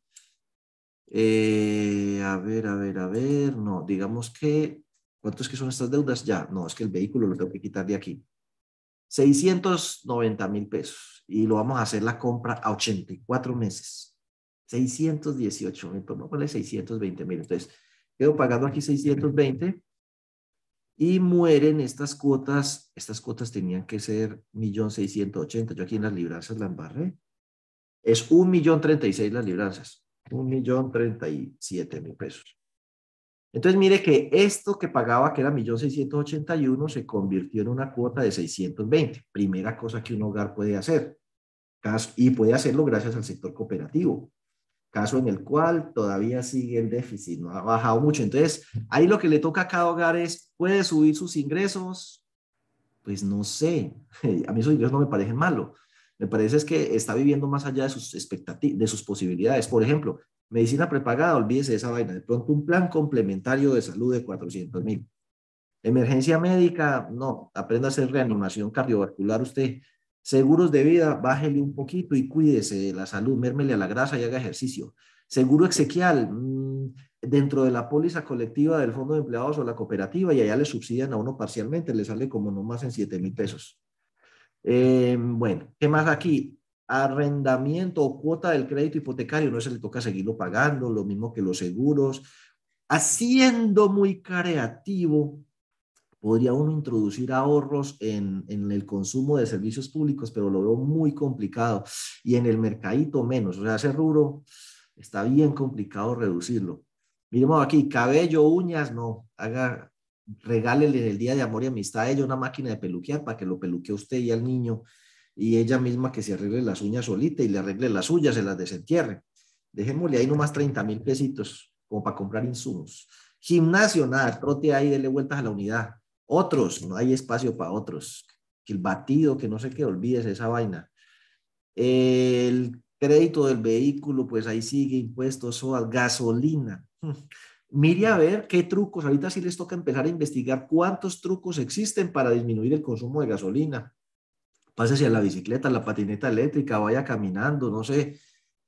Eh, a ver, a ver, a ver, no, digamos que ¿Cuánto es que son estas deudas? Ya, no, es que el vehículo lo tengo que quitar de aquí. 690 mil pesos y lo vamos a hacer la compra a 84 meses. 618 mil, vale 620 mil. Entonces, quedo pagando aquí 620 y mueren estas cuotas. Estas cuotas tenían que ser 1.680.000. Yo aquí en las libranzas la embarré. Es 1.036.000 las libranzas. 1.037.000 pesos. Entonces, mire que esto que pagaba, que era 1.681, se convirtió en una cuota de 620. Primera cosa que un hogar puede hacer. Y puede hacerlo gracias al sector cooperativo. Caso en el cual todavía sigue el déficit, no ha bajado mucho. Entonces, ahí lo que le toca a cada hogar es, ¿puede subir sus ingresos? Pues no sé. *laughs* A mí esos ingresos no me parecen malos. Me parece es que está viviendo más allá de sus expectativas, de sus posibilidades. Por ejemplo, Medicina prepagada, olvídese de esa vaina. De pronto un plan complementario de salud de 400 mil. Emergencia médica, no, aprenda a hacer reanimación cardiovascular usted. Seguros de vida, bájele un poquito y cuídese de la salud, mérmele a la grasa y haga ejercicio. Seguro exequial, mm, dentro de la póliza colectiva del Fondo de Empleados o la cooperativa y allá le subsidian a uno parcialmente, le sale como no más en 7 mil pesos. Eh, bueno, ¿qué más aquí? arrendamiento o cuota del crédito hipotecario, no se le toca seguirlo pagando, lo mismo que los seguros. Haciendo muy creativo, podría uno introducir ahorros en, en, el consumo de servicios públicos, pero lo veo muy complicado. Y en el mercadito menos. O sea, ese rubro está bien complicado reducirlo. Miremos aquí, cabello, uñas, no. Haga, regálele el día de amor y amistad a ella una máquina de peluquear para que lo peluquee usted y al niño y ella misma que se arregle las uñas solita y le arregle las suyas, se las desentierre. Dejémosle ahí nomás 30 mil pesitos como para comprar insumos. Gimnasio, nada, trote ahí, dele vueltas a la unidad. Otros, no hay espacio para otros. Que el batido, que no sé qué, olvides esa vaina. El crédito del vehículo, pues ahí sigue, impuestos, o gasolina. Mire a ver qué trucos, ahorita sí les toca empezar a investigar cuántos trucos existen para disminuir el consumo de gasolina pásese a la bicicleta, la patineta eléctrica, vaya caminando, no sé,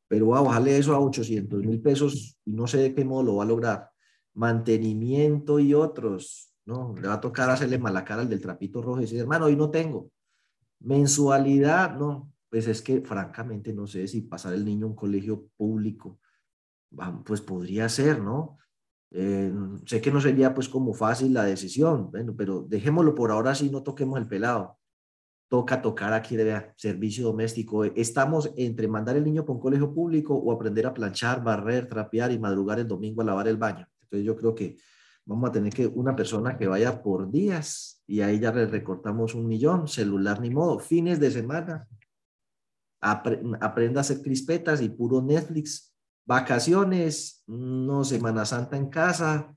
pero a bajarle eso a 800 mil pesos y no sé de qué modo lo va a lograr. Mantenimiento y otros, ¿no? Le va a tocar hacerle mala cara al del trapito rojo y decir, hermano, hoy no tengo. Mensualidad, no, pues es que francamente no sé si pasar el niño a un colegio público, pues podría ser, ¿no? Eh, sé que no sería pues como fácil la decisión, bueno, pero dejémoslo por ahora si no toquemos el pelado toca tocar aquí de servicio doméstico. Estamos entre mandar el niño por un colegio público o aprender a planchar, barrer, trapear y madrugar el domingo a lavar el baño. Entonces yo creo que vamos a tener que una persona que vaya por días y ahí ya le recortamos un millón, celular ni modo, fines de semana. aprenda a hacer crispetas y puro Netflix, vacaciones, no Semana Santa en casa,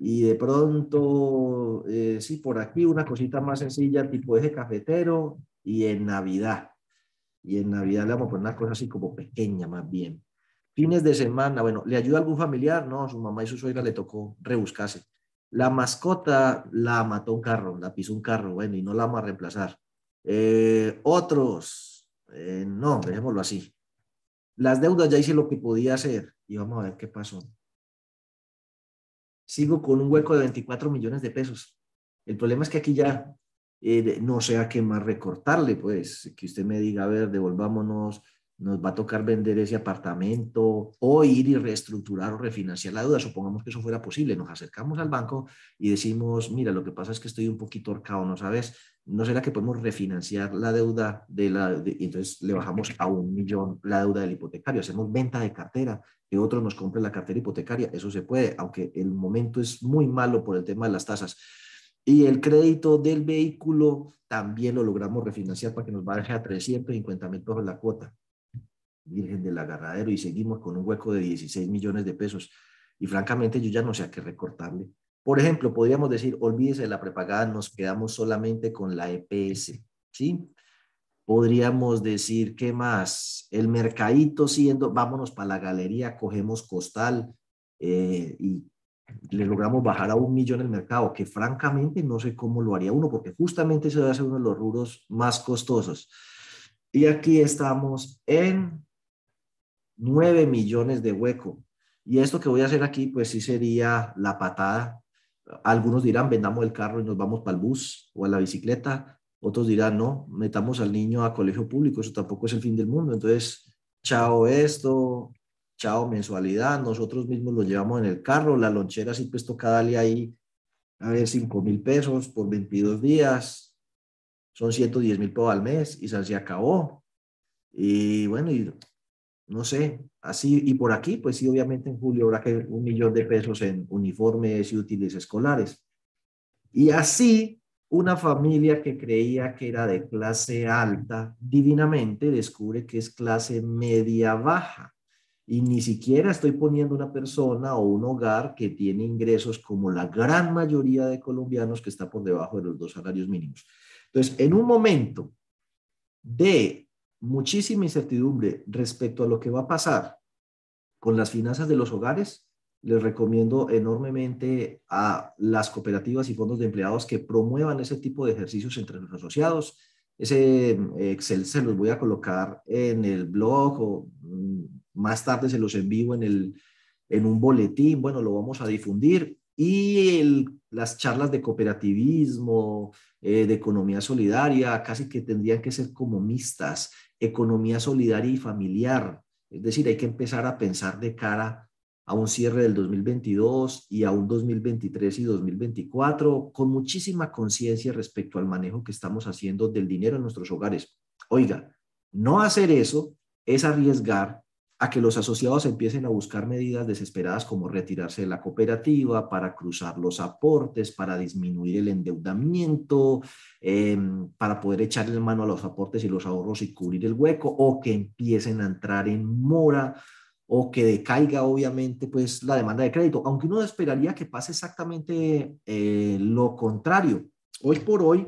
y de pronto, eh, sí, por aquí una cosita más sencilla, tipo eje cafetero, y en Navidad. Y en Navidad le vamos a poner una cosa así como pequeña más bien. Fines de semana, bueno, ¿le ayuda algún familiar? No, su mamá y su suegra le tocó rebuscarse. La mascota la mató un carro, la pisó un carro, bueno, y no la vamos a reemplazar. Eh, otros, eh, no, dejémoslo así. Las deudas ya hice lo que podía hacer y vamos a ver qué pasó sigo con un hueco de 24 millones de pesos. El problema es que aquí ya eh, no sé a qué más recortarle, pues, que usted me diga, a ver, devolvámonos, nos va a tocar vender ese apartamento o ir y reestructurar o refinanciar la deuda. Supongamos que eso fuera posible. Nos acercamos al banco y decimos, mira, lo que pasa es que estoy un poquito horcado, ¿no sabes? ¿No será que podemos refinanciar la deuda de la... y entonces le bajamos a un millón la deuda del hipotecario, hacemos venta de cartera, que otro nos compre la cartera hipotecaria, eso se puede, aunque el momento es muy malo por el tema de las tasas. Y el crédito del vehículo también lo logramos refinanciar para que nos baje a 350 mil pesos la cuota. Virgen del agarradero y seguimos con un hueco de 16 millones de pesos. Y francamente yo ya no sé a qué recortarle. Por ejemplo, podríamos decir, olvídese de la prepagada, nos quedamos solamente con la EPS, ¿sí? Podríamos decir, ¿qué más? El mercadito siendo, vámonos para la galería, cogemos costal eh, y le logramos bajar a un millón el mercado, que francamente no sé cómo lo haría uno, porque justamente debe ser uno de los rubros más costosos. Y aquí estamos en 9 millones de hueco. Y esto que voy a hacer aquí, pues sí sería la patada. Algunos dirán, vendamos el carro y nos vamos para el bus o a la bicicleta. Otros dirán, no, metamos al niño a colegio público, eso tampoco es el fin del mundo. Entonces, chao esto, chao mensualidad, nosotros mismos lo llevamos en el carro, la lonchera sí pues toca darle ahí, a ver, 5 mil pesos por 22 días, son 110 mil pesos al mes y se acabó. Y bueno, y no sé, así, y por aquí, pues sí, obviamente en julio habrá que un millón de pesos en uniformes y útiles escolares. Y así, una familia que creía que era de clase alta, divinamente descubre que es clase media baja. Y ni siquiera estoy poniendo una persona o un hogar que tiene ingresos como la gran mayoría de colombianos que está por debajo de los dos salarios mínimos. Entonces, en un momento de muchísima incertidumbre respecto a lo que va a pasar con las finanzas de los hogares, les recomiendo enormemente a las cooperativas y fondos de empleados que promuevan ese tipo de ejercicios entre los asociados. Ese eh, Excel se los voy a colocar en el blog o mm, más tarde se los envío en, el, en un boletín. Bueno, lo vamos a difundir. Y las charlas de cooperativismo, eh, de economía solidaria, casi que tendrían que ser como mixtas economía solidaria y familiar. Es decir, hay que empezar a pensar de cara a un cierre del 2022 y a un 2023 y 2024 con muchísima conciencia respecto al manejo que estamos haciendo del dinero en nuestros hogares. Oiga, no hacer eso es arriesgar a que los asociados empiecen a buscar medidas desesperadas como retirarse de la cooperativa para cruzar los aportes, para disminuir el endeudamiento, em, para poder echarle mano a los aportes y los ahorros y cubrir el hueco, o que empiecen a entrar en mora, o que decaiga obviamente pues la demanda de crédito, aunque uno esperaría que pase exactamente eh, lo contrario. Hoy por hoy,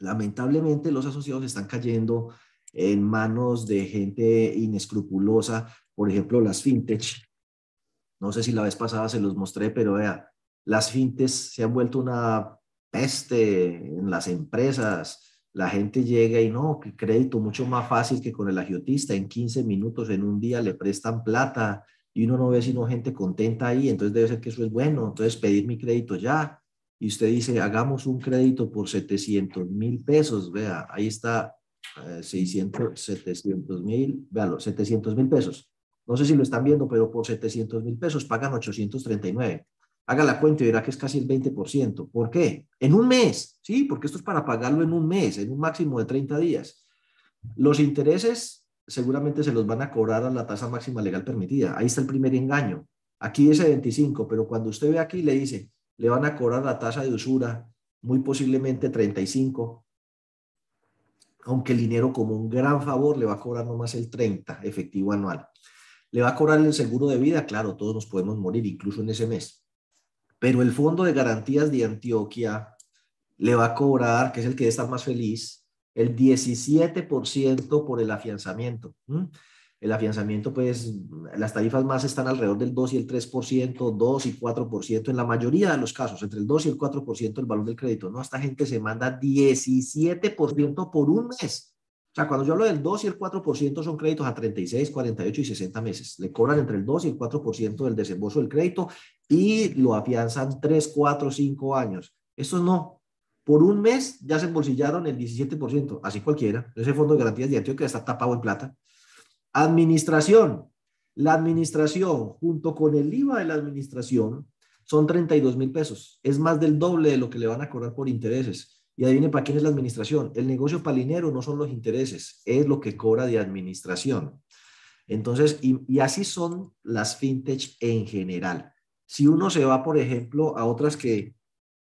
lamentablemente los asociados están cayendo en manos de gente inescrupulosa, por ejemplo, las fintech. No sé si la vez pasada se los mostré, pero vea, las fintech se han vuelto una peste en las empresas. La gente llega y no, que crédito mucho más fácil que con el agiotista. En 15 minutos, en un día le prestan plata y uno no ve sino gente contenta ahí. Entonces debe ser que eso es bueno. Entonces pedir mi crédito ya. Y usted dice, hagamos un crédito por 700 mil pesos. Vea, ahí está 600, 700 mil, véalo, 700 mil pesos. No sé si lo están viendo, pero por 700 mil pesos pagan 839. Haga la cuenta y verá que es casi el 20%. ¿Por qué? En un mes, sí, porque esto es para pagarlo en un mes, en un máximo de 30 días. Los intereses seguramente se los van a cobrar a la tasa máxima legal permitida. Ahí está el primer engaño. Aquí dice 25, pero cuando usted ve aquí le dice, le van a cobrar la tasa de usura, muy posiblemente 35, aunque el dinero como un gran favor le va a cobrar nomás el 30 efectivo anual. Le va a cobrar el seguro de vida, claro, todos nos podemos morir incluso en ese mes. Pero el Fondo de Garantías de Antioquia le va a cobrar, que es el que debe estar más feliz, el 17% por el afianzamiento el afianzamiento, pues las tarifas más están alrededor del 2 y el 3%, 2 y 4% en la mayoría de los casos, entre el 2 y el 4% del valor del crédito. No, esta gente se manda 17% por un mes. O sea, cuando yo hablo del 2 y el 4% son créditos a 36, 48 y 60 meses. Le cobran entre el 2 y el 4% del desembolso del crédito y lo afianzan 3, 4, 5 años. Estos no. Por un mes ya se embolsillaron el 17%, así cualquiera. Ese fondo de garantías de Antioquia está tapado en plata. Administración. La administración, junto con el IVA de la administración, son 32 mil pesos. Es más del doble de lo que le van a cobrar por intereses. Y adivine para quién es la administración. El negocio palinero no son los intereses, es lo que cobra de administración. Entonces, y, y así son las fintech en general. Si uno se va, por ejemplo, a otras que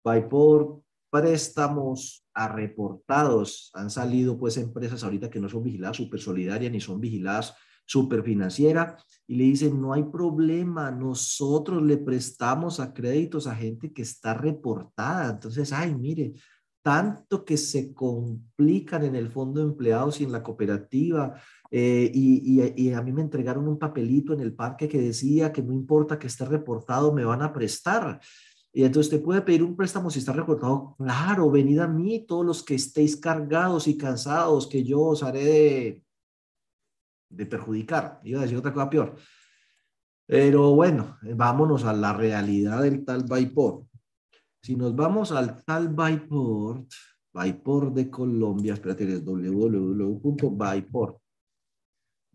va por préstamos a reportados. Han salido pues empresas ahorita que no son vigiladas super solidarias ni son vigiladas super financiera y le dicen, no hay problema, nosotros le prestamos a créditos a gente que está reportada. Entonces, ay, mire, tanto que se complican en el fondo de empleados y en la cooperativa. Eh, y, y, y, a mí me entregaron un papelito en el parque que decía que no importa que esté reportado, me van a prestar. Y entonces usted puede pedir un préstamo si está recortado. Claro, venid a mí todos los que estéis cargados y cansados, que yo os haré de, perjudicar. Iba a decir otra cosa peor. Pero bueno, vámonos a la realidad del tal Vaipor. Si nos vamos al tal Byport, Byport de Colombia, espérate, es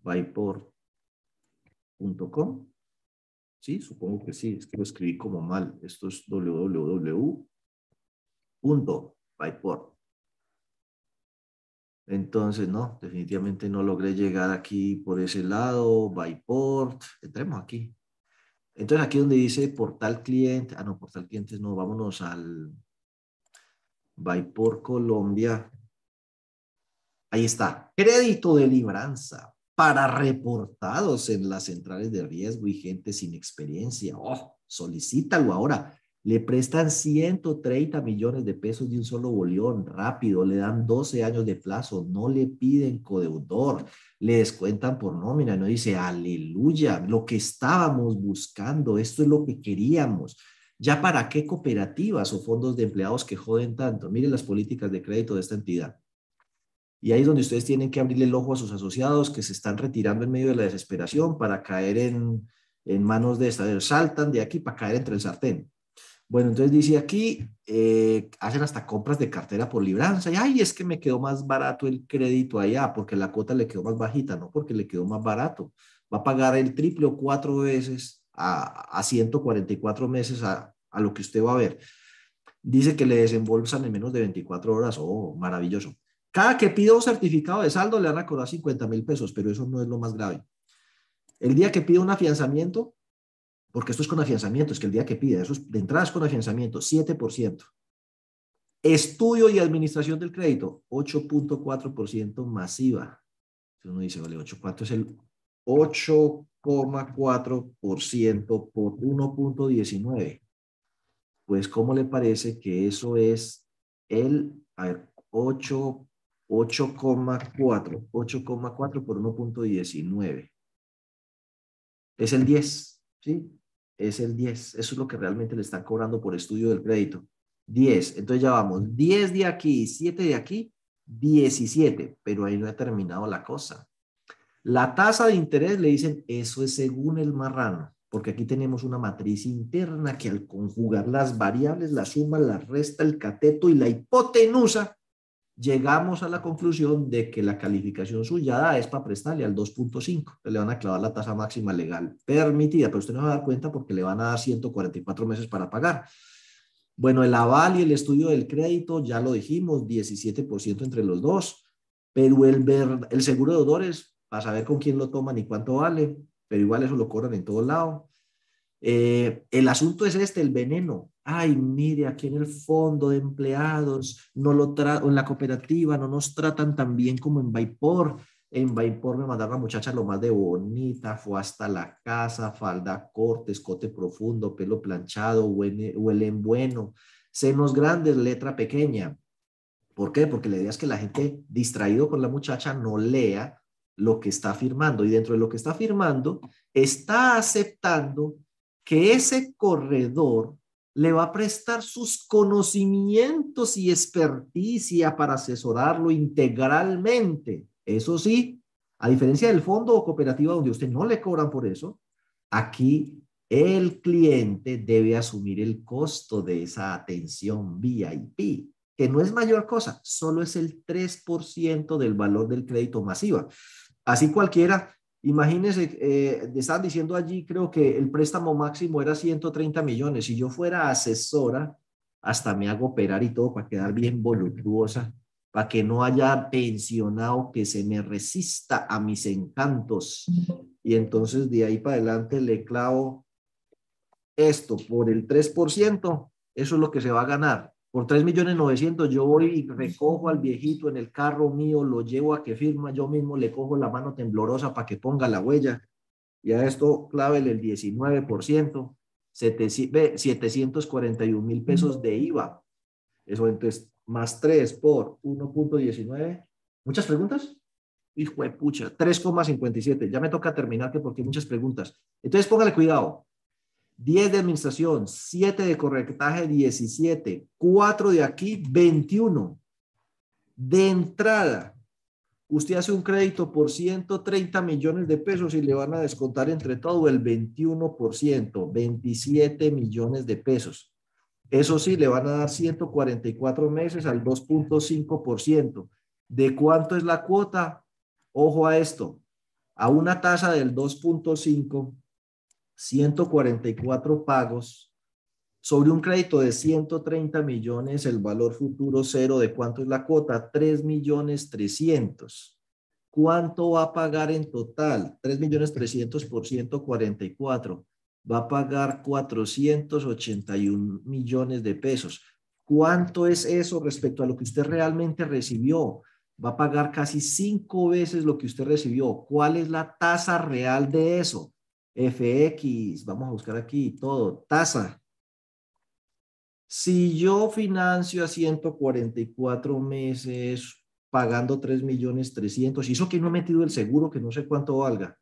byport.com. Sí, supongo que sí, es que lo escribí como mal. Esto es www.byport. Entonces, no, definitivamente no logré llegar aquí por ese lado, Byport. Entremos aquí. Entonces, aquí donde dice portal cliente, ah, no, portal clientes, no, vámonos al Byport Colombia. Ahí está, crédito de libranza para reportados en las centrales de riesgo y gente sin experiencia. Oh, solicítalo ahora le prestan 130 millones de pesos de un solo bolión, rápido, le dan 12 años de plazo, no le piden codeudor, le descuentan por nómina, no dice, aleluya, lo que estábamos buscando, esto es lo que queríamos. ¿Ya para qué cooperativas o fondos de empleados que joden tanto? Miren las políticas de crédito de esta entidad. Y ahí es donde ustedes tienen que abrirle el ojo a sus asociados que se están retirando en medio de la desesperación para caer en, en manos de esta. Saltan de aquí para caer entre el sartén. Bueno, entonces dice aquí, eh, hacen hasta compras de cartera por libranza. Y ay, es que me quedó más barato el crédito allá porque la cuota le quedó más bajita, no porque le quedó más barato. Va a pagar el triple o cuatro veces a, a 144 meses a, a lo que usted va a ver. Dice que le desembolsan en menos de 24 horas. Oh, maravilloso. Cada que pida un certificado de saldo le van a cobrar 50 mil pesos, pero eso no es lo más grave. El día que pida un afianzamiento, porque esto es con afianzamiento, es que el día que pide, eso es de entrada es con afianzamiento, 7%. Estudio y administración del crédito, 8.4% masiva. Uno dice, vale, 8.4 es el 8,4% por 1.19. Pues, ¿cómo le parece que eso es el, a ver, 8, 8,4, 8,4 por 1.19? Es el 10, ¿sí? es el 10. Eso es lo que realmente le están cobrando por estudio del crédito. 10. Entonces ya vamos. 10 de aquí, 7 de aquí, 17. Pero ahí no ha terminado la cosa. La tasa de interés le dicen, eso es según el marrano, porque aquí tenemos una matriz interna que al conjugar las variables, la suma, la resta, el cateto y la hipotenusa, llegamos a la conclusión de que la calificación suya es para prestarle al 2.5. Le van a clavar la tasa máxima legal permitida, pero usted no va a dar cuenta porque le van a dar 144 meses para pagar. Bueno, el aval y el estudio del crédito, ya lo dijimos, 17% entre los dos, pero el, el seguro de odores, para saber con quién lo toman y cuánto vale, pero igual eso lo cobran en todo lado. Eh, el asunto es este, el veneno ay, mire, aquí en el fondo de empleados, no lo en la cooperativa no nos tratan tan bien como en Vaipor. En Vaipor me mandaron a muchacha lo más de bonita, fue hasta la casa, falda corta, escote profundo, pelo planchado, huelen bueno, senos grandes, letra pequeña. ¿Por qué? Porque la idea es que la gente distraído con la muchacha no lea lo que está firmando y dentro de lo que está firmando está aceptando que ese corredor le va a prestar sus conocimientos y experticia para asesorarlo integralmente. Eso sí, a diferencia del fondo o cooperativa donde usted no le cobran por eso, aquí el cliente debe asumir el costo de esa atención VIP, que no es mayor cosa, solo es el 3% del valor del crédito masiva. Así cualquiera Imagínense, eh, estaban diciendo allí, creo que el préstamo máximo era 130 millones. Si yo fuera asesora, hasta me hago operar y todo para quedar bien voluptuosa, para que no haya pensionado que se me resista a mis encantos. Y entonces de ahí para adelante le clavo esto por el 3%, eso es lo que se va a ganar por 3 millones 900 yo voy y recojo al viejito en el carro mío, lo llevo a que firma, yo mismo le cojo la mano temblorosa para que ponga la huella y a esto clávele el 19%, 741 mil pesos de IVA. Eso entonces, más 3 por 1.19. ¿Muchas preguntas? Hijo de pucha, 3,57. Ya me toca terminar que porque hay muchas preguntas. Entonces, póngale cuidado. 10 de administración, 7 de correctaje, 17, 4 de aquí, 21. De entrada, usted hace un crédito por 130 millones de pesos y le van a descontar entre todo el 21%, 27 millones de pesos. Eso sí, le van a dar 144 meses al 2.5%. ¿De cuánto es la cuota? Ojo a esto. A una tasa del 2.5, 144 pagos sobre un crédito de 130 millones, el valor futuro cero, ¿de cuánto es la cuota? 3 millones 300. ¿Cuánto va a pagar en total? 3 millones 300 por 144 va a pagar 481 millones de pesos. ¿Cuánto es eso respecto a lo que usted realmente recibió? Va a pagar casi cinco veces lo que usted recibió. ¿Cuál es la tasa real de eso? FX, vamos a buscar aquí todo, tasa. Si yo financio a 144 meses pagando 3 millones 300, y eso que no he metido el seguro, que no sé cuánto valga,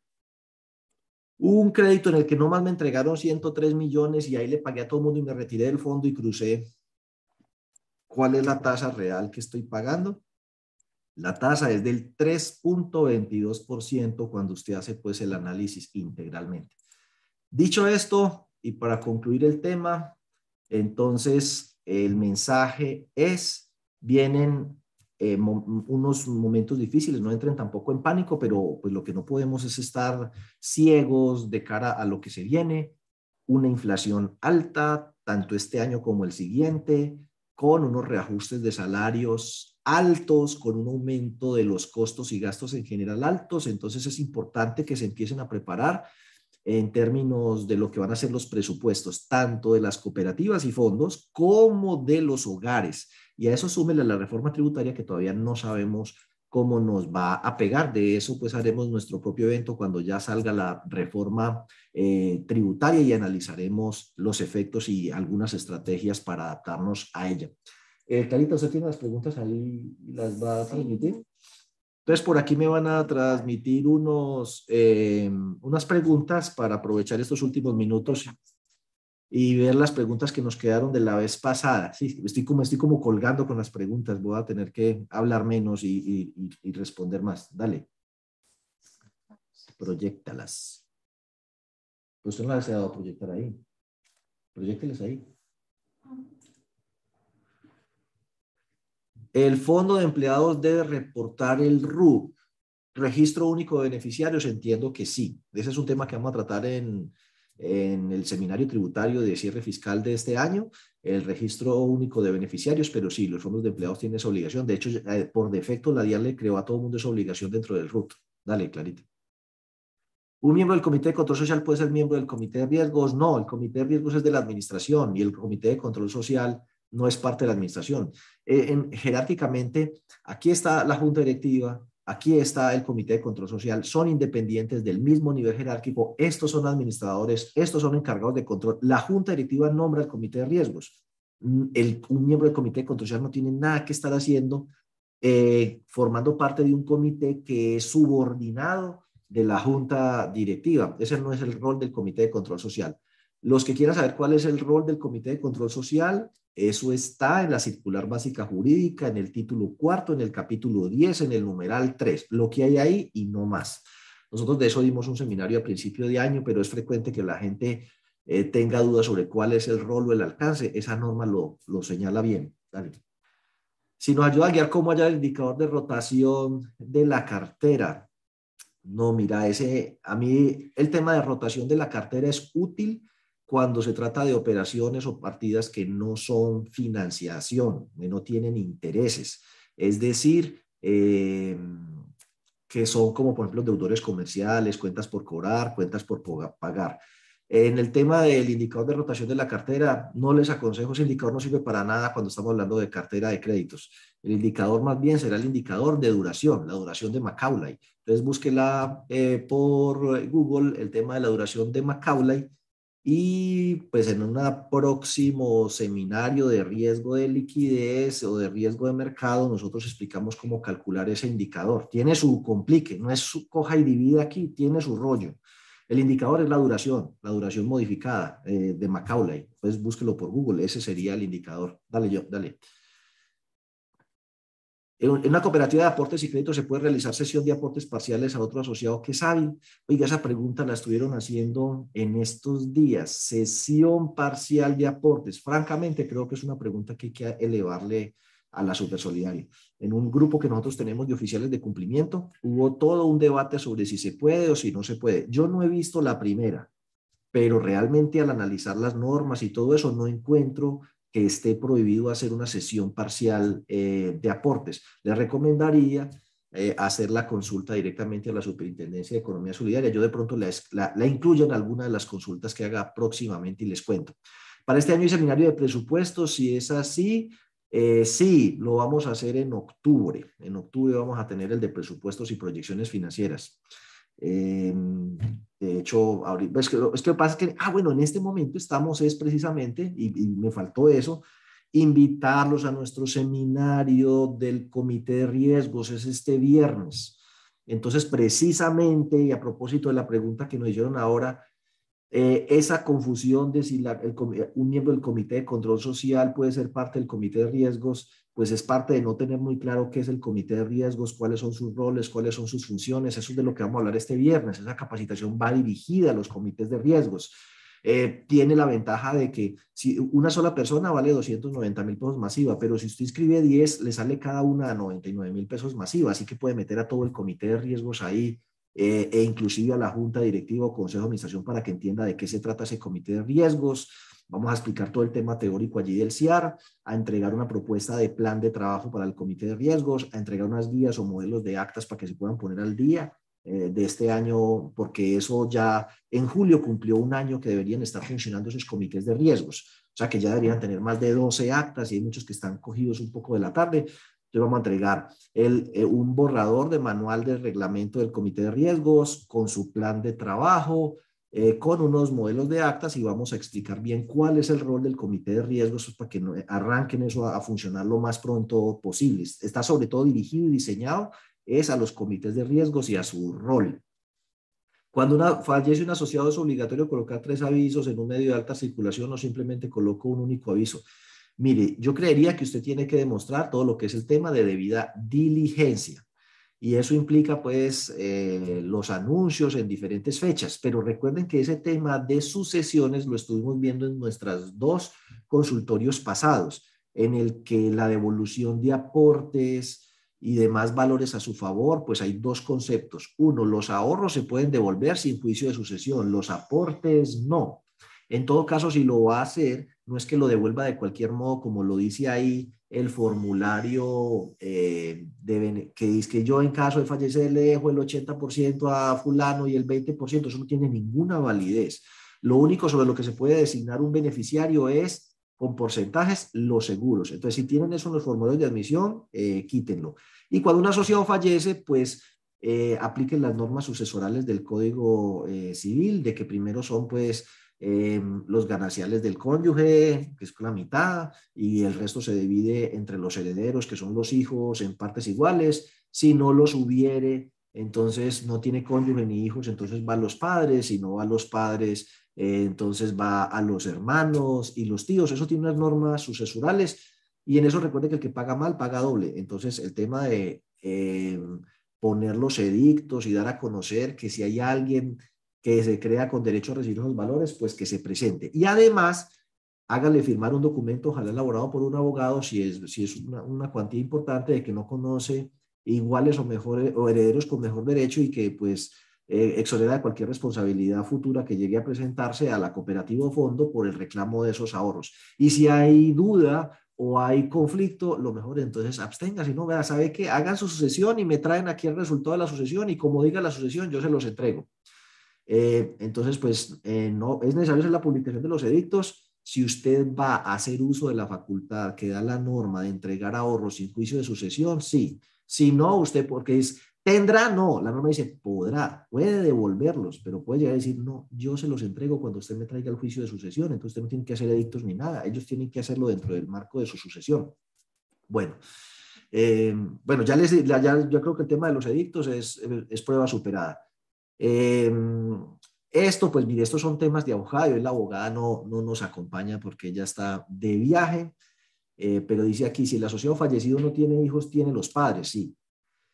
un crédito en el que nomás me entregaron 103 millones y ahí le pagué a todo el mundo y me retiré del fondo y crucé. ¿Cuál es la tasa real que estoy pagando? La tasa es del 3.22% cuando usted hace pues el análisis integralmente. Dicho esto, y para concluir el tema, entonces el mensaje es, vienen eh, unos momentos difíciles, no entren tampoco en pánico, pero pues lo que no podemos es estar ciegos de cara a lo que se viene, una inflación alta, tanto este año como el siguiente, con unos reajustes de salarios altos, con un aumento de los costos y gastos en general altos, entonces es importante que se empiecen a preparar en términos de lo que van a ser los presupuestos, tanto de las cooperativas y fondos como de los hogares. Y a eso súmele la reforma tributaria que todavía no sabemos cómo nos va a pegar. De eso pues haremos nuestro propio evento cuando ya salga la reforma eh, tributaria y analizaremos los efectos y algunas estrategias para adaptarnos a ella. Eh, Carita, ¿usted tiene las preguntas ahí y las va a transmitir? Entonces, por aquí me van a transmitir unos, eh, unas preguntas para aprovechar estos últimos minutos y ver las preguntas que nos quedaron de la vez pasada. Sí, estoy como, estoy como colgando con las preguntas, voy a tener que hablar menos y, y, responder más. Dale. Proyectalas. Pues no las he dado a proyectar ahí. Proyectelas ahí. El fondo de empleados debe reportar el RU. Registro único de beneficiarios, entiendo que sí. Ese es un tema que vamos a tratar en, en el seminario tributario de cierre fiscal de este año, el registro único de beneficiarios, pero sí, los fondos de empleados tienen esa obligación. De hecho, eh, por defecto, la DIAN le creó a todo el mundo esa obligación dentro del RUT. Dale, Clarita. ¿Un miembro del Comité de Control Social puede ser miembro del Comité de Riesgos? No, el Comité de Riesgos es de la Administración y el Comité de Control Social no es parte de la administración. Eh, en, jerárquicamente, aquí está la junta directiva, aquí está el comité de control social, son independientes del mismo nivel jerárquico, estos son administradores, estos son encargados de control. La junta directiva nombra el comité de riesgos. Mm, un miembro del comité de control social no tiene nada que estar haciendo eh, formando parte de un comité que es subordinado de la junta directiva. Ese no es el rol del comité de control social. Los que quieran saber cuál es el rol del comité de control social, eso está en la circular básica jurídica, en el título cuarto, en el capítulo 10, en el numeral 3, lo que hay ahí y no más. Nosotros de eso dimos un seminario a principio de año, pero es frecuente que la gente eh, tenga dudas sobre cuál es el rol o el alcance. Esa norma lo, lo señala bien. Si nos ayuda a guiar cómo haya el indicador de rotación de la cartera. No, mira, ese, a mí el tema de rotación de la cartera es útil cuando se trata de operaciones o partidas que no son financiación, que no tienen intereses. Es decir, eh, que son como por ejemplo deudores comerciales, cuentas por cobrar, cuentas por pagar. En el tema del indicador de rotación de la cartera, no les aconsejo, ese indicador no sirve para nada cuando estamos hablando de cartera de créditos. El indicador más bien será el indicador de duración, la duración de Macaulay. Entonces búsquela eh, por Google, el tema de la duración de Macaulay y pues en un próximo seminario de riesgo de liquidez o de riesgo de mercado, nosotros explicamos cómo calcular ese indicador. Tiene su complique, no es su coja y divide aquí, tiene su rollo. El indicador es la duración, la duración modificada eh, de Macaulay. Pues búsquelo por Google, ese sería el indicador. Dale, yo, dale. En una cooperativa de aportes y créditos se puede realizar sesión de aportes parciales a otro asociado que hábil. Oiga, esa pregunta la estuvieron haciendo en estos días. Sesión parcial de aportes. Francamente, creo que es una pregunta que hay que elevarle a la Supersolidaria. En un grupo que nosotros tenemos de oficiales de cumplimiento, hubo todo un debate sobre si se puede o si no se puede. Yo no he visto la primera, pero realmente al analizar las normas y todo eso no encuentro que esté prohibido hacer una sesión parcial eh, de aportes. Le recomendaría eh, hacer la consulta directamente a la Superintendencia de Economía Solidaria. Yo de pronto la, la, incluyo en alguna de las consultas que haga próximamente y les cuento. Para este año hay seminario de presupuestos, si es así, eh, sí, lo vamos a hacer en octubre. En octubre vamos a tener el de presupuestos y proyecciones financieras. Em, de hecho, ahorita, es que, es que pasa que, ah, bueno, en este momento estamos, es precisamente, y, me faltó eso, invitarlos a nuestro seminario del Comité de Riesgos, es este viernes. Entonces, precisamente, y a propósito de la pregunta que nos hicieron ahora, eh, esa confusión de si el, un miembro del Comité de Control Social puede ser parte del Comité de Riesgos, pues es parte de no tener muy claro qué es el comité de riesgos, cuáles son sus roles, cuáles son sus funciones. Eso es de lo que vamos a hablar este viernes. Esa capacitación va dirigida a los comités de riesgos. Eh, tiene la ventaja de que si una sola persona vale 290 mil pesos masiva, pero si usted inscribe 10, le sale cada una a 99 mil pesos masiva, así que puede meter a todo el comité de riesgos ahí eh, e inclusive a la junta directiva o consejo de administración para que entienda de qué se trata ese comité de riesgos. Vamos a explicar todo el tema teórico allí del CIAR, a entregar una propuesta de plan de trabajo para el comité de riesgos, a entregar unas guías o modelos de actas para que se puedan poner al día eh, de este año, porque eso ya en julio cumplió un año que deberían estar funcionando esos comités de riesgos. O sea que ya deberían tener más de 12 actas y hay muchos que están cogidos un poco de la tarde. Entonces vamos a entregar el, eh, un borrador de manual de reglamento del comité de riesgos con su plan de trabajo, eh, con unos modelos de actas y vamos a explicar bien cuál es el rol del comité de riesgos pues, para que no, arranquen eso a, funcionar lo más pronto posible. Está sobre todo dirigido y diseñado es a los comités de riesgos y a su rol. Cuando una, fallece un asociado es obligatorio colocar tres avisos en un medio de alta circulación o simplemente coloco un único aviso. Mire, yo creería que usted tiene que demostrar todo lo que es el tema de debida diligencia y eso implica pues eh, los anuncios en diferentes fechas, pero recuerden que ese tema de sucesiones lo estuvimos viendo en nuestras dos consultorios pasados, en el que la devolución de aportes y demás valores a su favor, pues hay dos conceptos. Uno, los ahorros se pueden devolver sin juicio de sucesión, los aportes no. En todo caso, si lo va a hacer, no es que lo devuelva de cualquier modo, como lo dice ahí el formulario eh, que dice que yo en caso de fallecer le dejo el 80% a fulano y el 20%, eso no tiene ninguna validez. Lo único sobre lo que se puede designar un beneficiario es con porcentajes los seguros. Entonces, si tienen eso en los formularios de admisión, eh, quítenlo. Y cuando un asociado fallece, pues eh, apliquen las normas sucesorales del Código Civil, de que primero son pues eh, los gananciales del cónyuge, que es la mitad, y el resto se divide entre los herederos, que son los hijos, en partes iguales. Si no los hubiere, entonces no tiene cónyuge ni hijos, entonces va a los padres, si no va a los padres, eh, entonces va a los hermanos y los tíos. Eso tiene unas normas sucesorales y en eso recuerde que el que paga mal paga doble. Entonces el tema de eh, poner los edictos y dar a conocer que si hay alguien que se crea con derecho a recibir los valores, pues que se presente. Y además, hágale firmar un documento, ojalá elaborado por un abogado, si es, si es una, cuantía importante de que no conoce iguales o mejores o herederos con mejor derecho y que pues eh, exonera de cualquier responsabilidad futura que llegue a presentarse a la cooperativa o fondo por el reclamo de esos ahorros. Y si hay duda o hay conflicto, lo mejor entonces abstenga, si no, vea, sabe que hagan su sucesión y me traen aquí el resultado de la sucesión y como diga la sucesión, yo se los entrego. Eh, entonces, pues eh, no es necesario hacer la publicación de los edictos. Si usted va a hacer uso de la facultad que da la norma de entregar ahorros sin juicio de sucesión, sí. Si no, usted, porque es, tendrá, no. La norma dice, podrá, puede devolverlos, pero puede llegar a decir, no, yo se los entrego cuando usted me traiga el juicio de sucesión. Entonces, usted no tiene que hacer edictos ni nada. Ellos tienen que hacerlo dentro del marco de su sucesión. Bueno. Eh, bueno, ya les ya, yo creo que el tema de los edictos es, es prueba superada. Em, esto, pues mire, estos son temas de abogado. y la abogada no, no nos acompaña porque ella está de viaje. Eh, pero dice aquí, si el asociado fallecido no tiene hijos, tiene los padres, sí.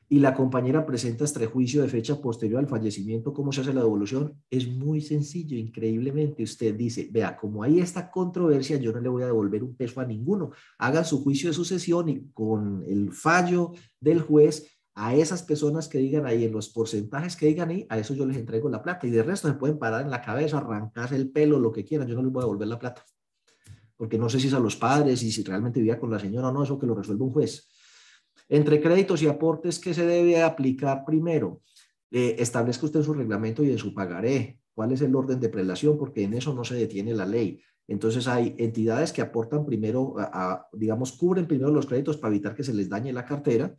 Y la compañera presenta este juicio de fecha posterior al fallecimiento, ¿cómo se hace la devolución? Es muy sencillo, increíblemente. Usted dice, vea, como hay esta controversia, yo no le voy a devolver un peso a ninguno. Hagan su juicio de sucesión y con el fallo del juez, a esas personas que digan ahí, en los porcentajes que digan ahí, a eso yo les entrego la plata. Y de resto se pueden parar en la cabeza, arrancarse el pelo, lo que quieran, yo no les voy a devolver la plata porque no sé si es a los padres y si realmente vivía con la señora o no, eso que lo resuelve un juez. Entre créditos y aportes, ¿qué se debe aplicar primero? Eh, establezca usted su reglamento y en su pagaré. ¿Cuál es el orden de prelación? Porque en eso no se detiene la ley. Entonces hay entidades que aportan primero, digamos, cubren primero los créditos para evitar que se les dañe la cartera.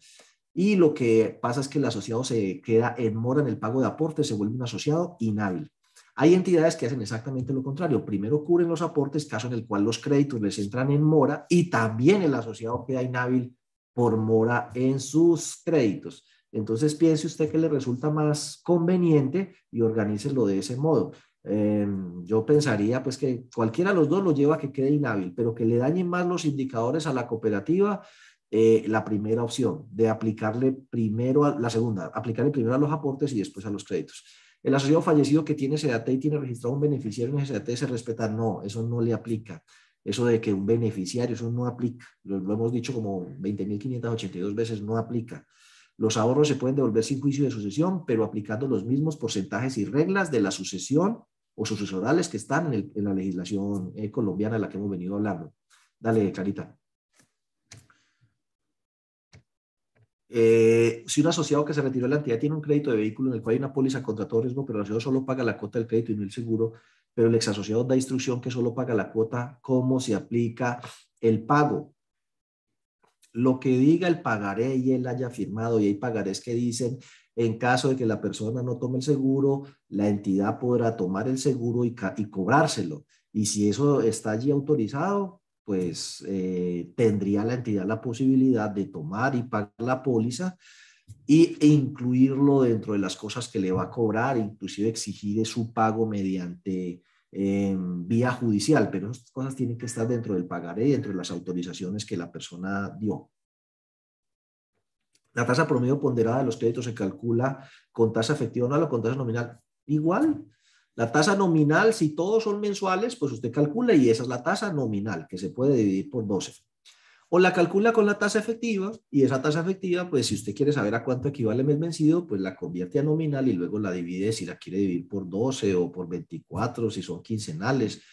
Y lo que pasa es que el asociado se queda en mora en el pago de aportes, se vuelve un asociado inhábil. Hay entidades que hacen exactamente lo contrario. Primero cubren los aportes, caso en el cual los créditos les entran en mora y también el asociado queda inhábil por mora en sus créditos. Entonces piense usted que le resulta más conveniente y organícelo de ese modo. Em, yo pensaría pues que cualquiera de los dos lo lleva a que quede inhábil, pero que le dañen más los indicadores a la cooperativa, eh, la primera opción, de aplicarle primero, a, la segunda, aplicarle primero a los aportes y después a los créditos. El asociado fallecido que tiene SEDAT y tiene registrado un beneficiario en SEDAT se respeta. No, eso no le aplica. Eso de que un beneficiario, eso no aplica. Lo, hemos dicho como 20.582 veces, no aplica. Los ahorros se pueden devolver sin juicio de sucesión, pero aplicando los mismos porcentajes y reglas de la sucesión o sucesorales que están en, la legislación eh, colombiana de la que hemos venido hablando. Dale, Carita. Eh, si un asociado que se retiró de la entidad tiene un crédito de vehículo en el cual hay una póliza contra todo riesgo, pero el asociado solo paga la cuota del crédito y no el seguro, pero el ex asociado da instrucción que solo paga la cuota, ¿cómo se aplica el pago? Lo que diga el pagaré y él haya firmado, y hay pagarés que dicen, en caso de que la persona no tome el seguro, la entidad podrá tomar el seguro y, y cobrárselo. Y si eso está allí autorizado, pues eh, tendría la entidad la posibilidad de tomar y pagar la póliza y, e incluirlo dentro de las cosas que le va a cobrar, inclusive exigir su pago mediante em, vía judicial, pero esas cosas tienen que estar dentro del pagaré, dentro de las autorizaciones que la persona dio. La tasa promedio ponderada de los créditos se calcula con tasa efectiva no o con tasa nominal. Igual, la tasa nominal, si todos son mensuales, pues usted calcula y esa es la tasa nominal, que se puede dividir por 12. O la calcula con la tasa efectiva y esa tasa efectiva, pues si usted quiere saber a cuánto equivale el mes vencido, pues la convierte a nominal y luego la divide si la quiere dividir por 12 o por 24, si son quincenales.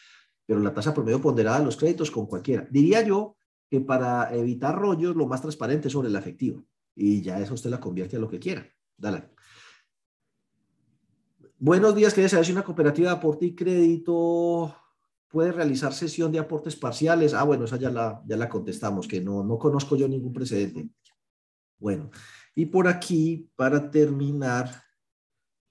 Pero la tasa promedio ponderada de los créditos con cualquiera. Diría yo que para evitar rollos, lo más transparente es sobre la efectiva. Y ya eso usted la convierte a lo que quiera. Dale. Buenos días, quería saber si una cooperativa de aporte y crédito puede realizar sesión de aportes parciales. Ah, bueno, esa ya la, ya la contestamos, que no, no conozco yo ningún precedente. Bueno, y por aquí, para terminar,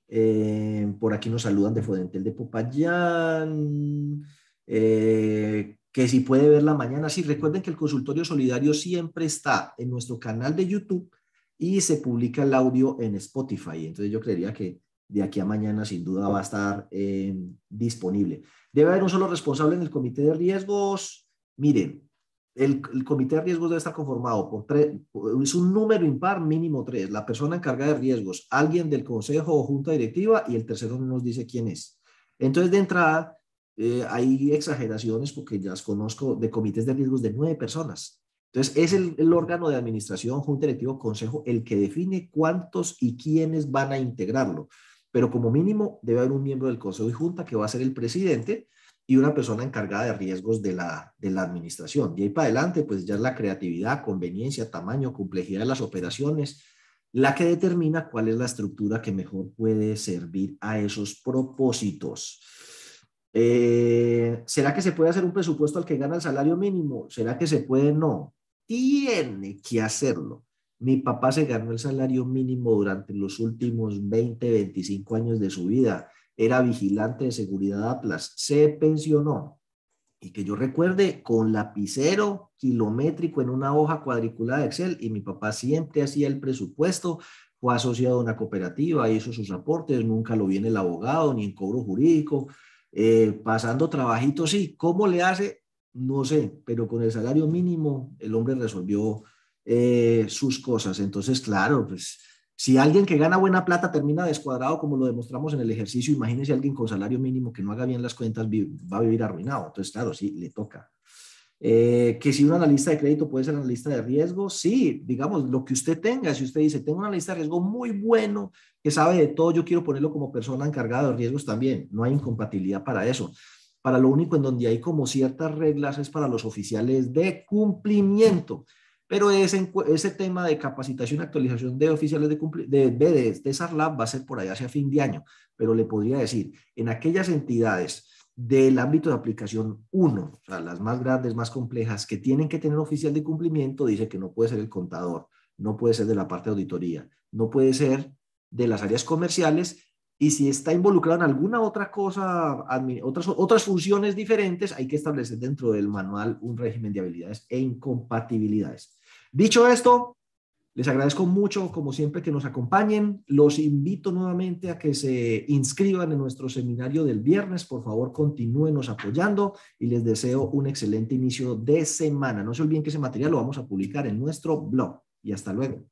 eh, por aquí nos saludan de Fodentel de Popayán, eh, que si puede ver la mañana. Sí, recuerden que el consultorio solidario siempre está en nuestro canal de YouTube y se publica el audio en Spotify. Entonces yo creería que de aquí a mañana sin duda va a estar eh, disponible. Debe haber un solo responsable en el comité de riesgos. Miren, el, comité de riesgos debe estar conformado por tres, es un número impar mínimo tres, la persona encargada de riesgos, alguien del consejo o junta directiva y el tercero no nos dice quién es. Entonces, de entrada, eh, hay exageraciones porque ya las conozco de comités de riesgos de nueve personas. Entonces, es el, el, órgano de administración, junta directiva, consejo, el que define cuántos y quiénes van a integrarlo pero como mínimo debe haber un miembro del Consejo y Junta que va a ser el presidente y una persona encargada de riesgos de la, de la administración. Y ahí para adelante, pues ya es la creatividad, conveniencia, tamaño, complejidad de las operaciones, la que determina cuál es la estructura que mejor puede servir a esos propósitos. Eh, ¿Será que se puede hacer un presupuesto al que gana el salario mínimo? ¿Será que se puede? No. Tiene que hacerlo. Mi papá se ganó el salario mínimo durante los últimos 20, 25 años de su vida. Era vigilante de seguridad Atlas. Se pensionó. Y que yo recuerde, con lapicero kilométrico en una hoja cuadriculada de Excel. Y mi papá siempre hacía el presupuesto. Fue asociado a una cooperativa, hizo sus aportes. Nunca lo viene el abogado ni en cobro jurídico. Eh, pasando trabajitos, sí. ¿Cómo le hace? no sé, pero con el salario mínimo el hombre resolvió eh, sus cosas. Entonces, claro, pues si alguien que gana buena plata termina descuadrado, como lo demostramos en el ejercicio, imagínese alguien con salario mínimo que no haga bien las cuentas, va a vivir arruinado. Entonces, claro, sí, le toca. Eh, que si un analista de crédito puede ser analista de riesgo, sí, digamos, lo que usted tenga, si usted dice, tengo un analista de riesgo muy bueno, que sabe de todo, yo quiero ponerlo como persona encargada de riesgos también, no hay incompatibilidad para eso. Para lo único en donde hay como ciertas reglas es para los oficiales de cumplimiento. Pero ese, ese tema de capacitación y actualización de oficiales de, de BDs, de SARLAB va a ser por allá hacia fin de año. Pero le podría decir, en aquellas entidades del ámbito de aplicación 1, o sea, las más grandes, más complejas, que tienen que tener oficial de cumplimiento, dice que no puede ser el contador, no puede ser de la parte de auditoría, no puede ser de las áreas comerciales y si está involucrado en alguna otra cosa, otras, otras funciones diferentes, hay que establecer dentro del manual un régimen de habilidades e incompatibilidades. Dicho esto, les agradezco mucho, como siempre, que nos acompañen. Los invito nuevamente a que se inscriban en nuestro seminario del viernes. Por favor, continúenos apoyando y les deseo un excelente inicio de semana. No se olviden que ese material lo vamos a publicar en nuestro blog. Y hasta luego.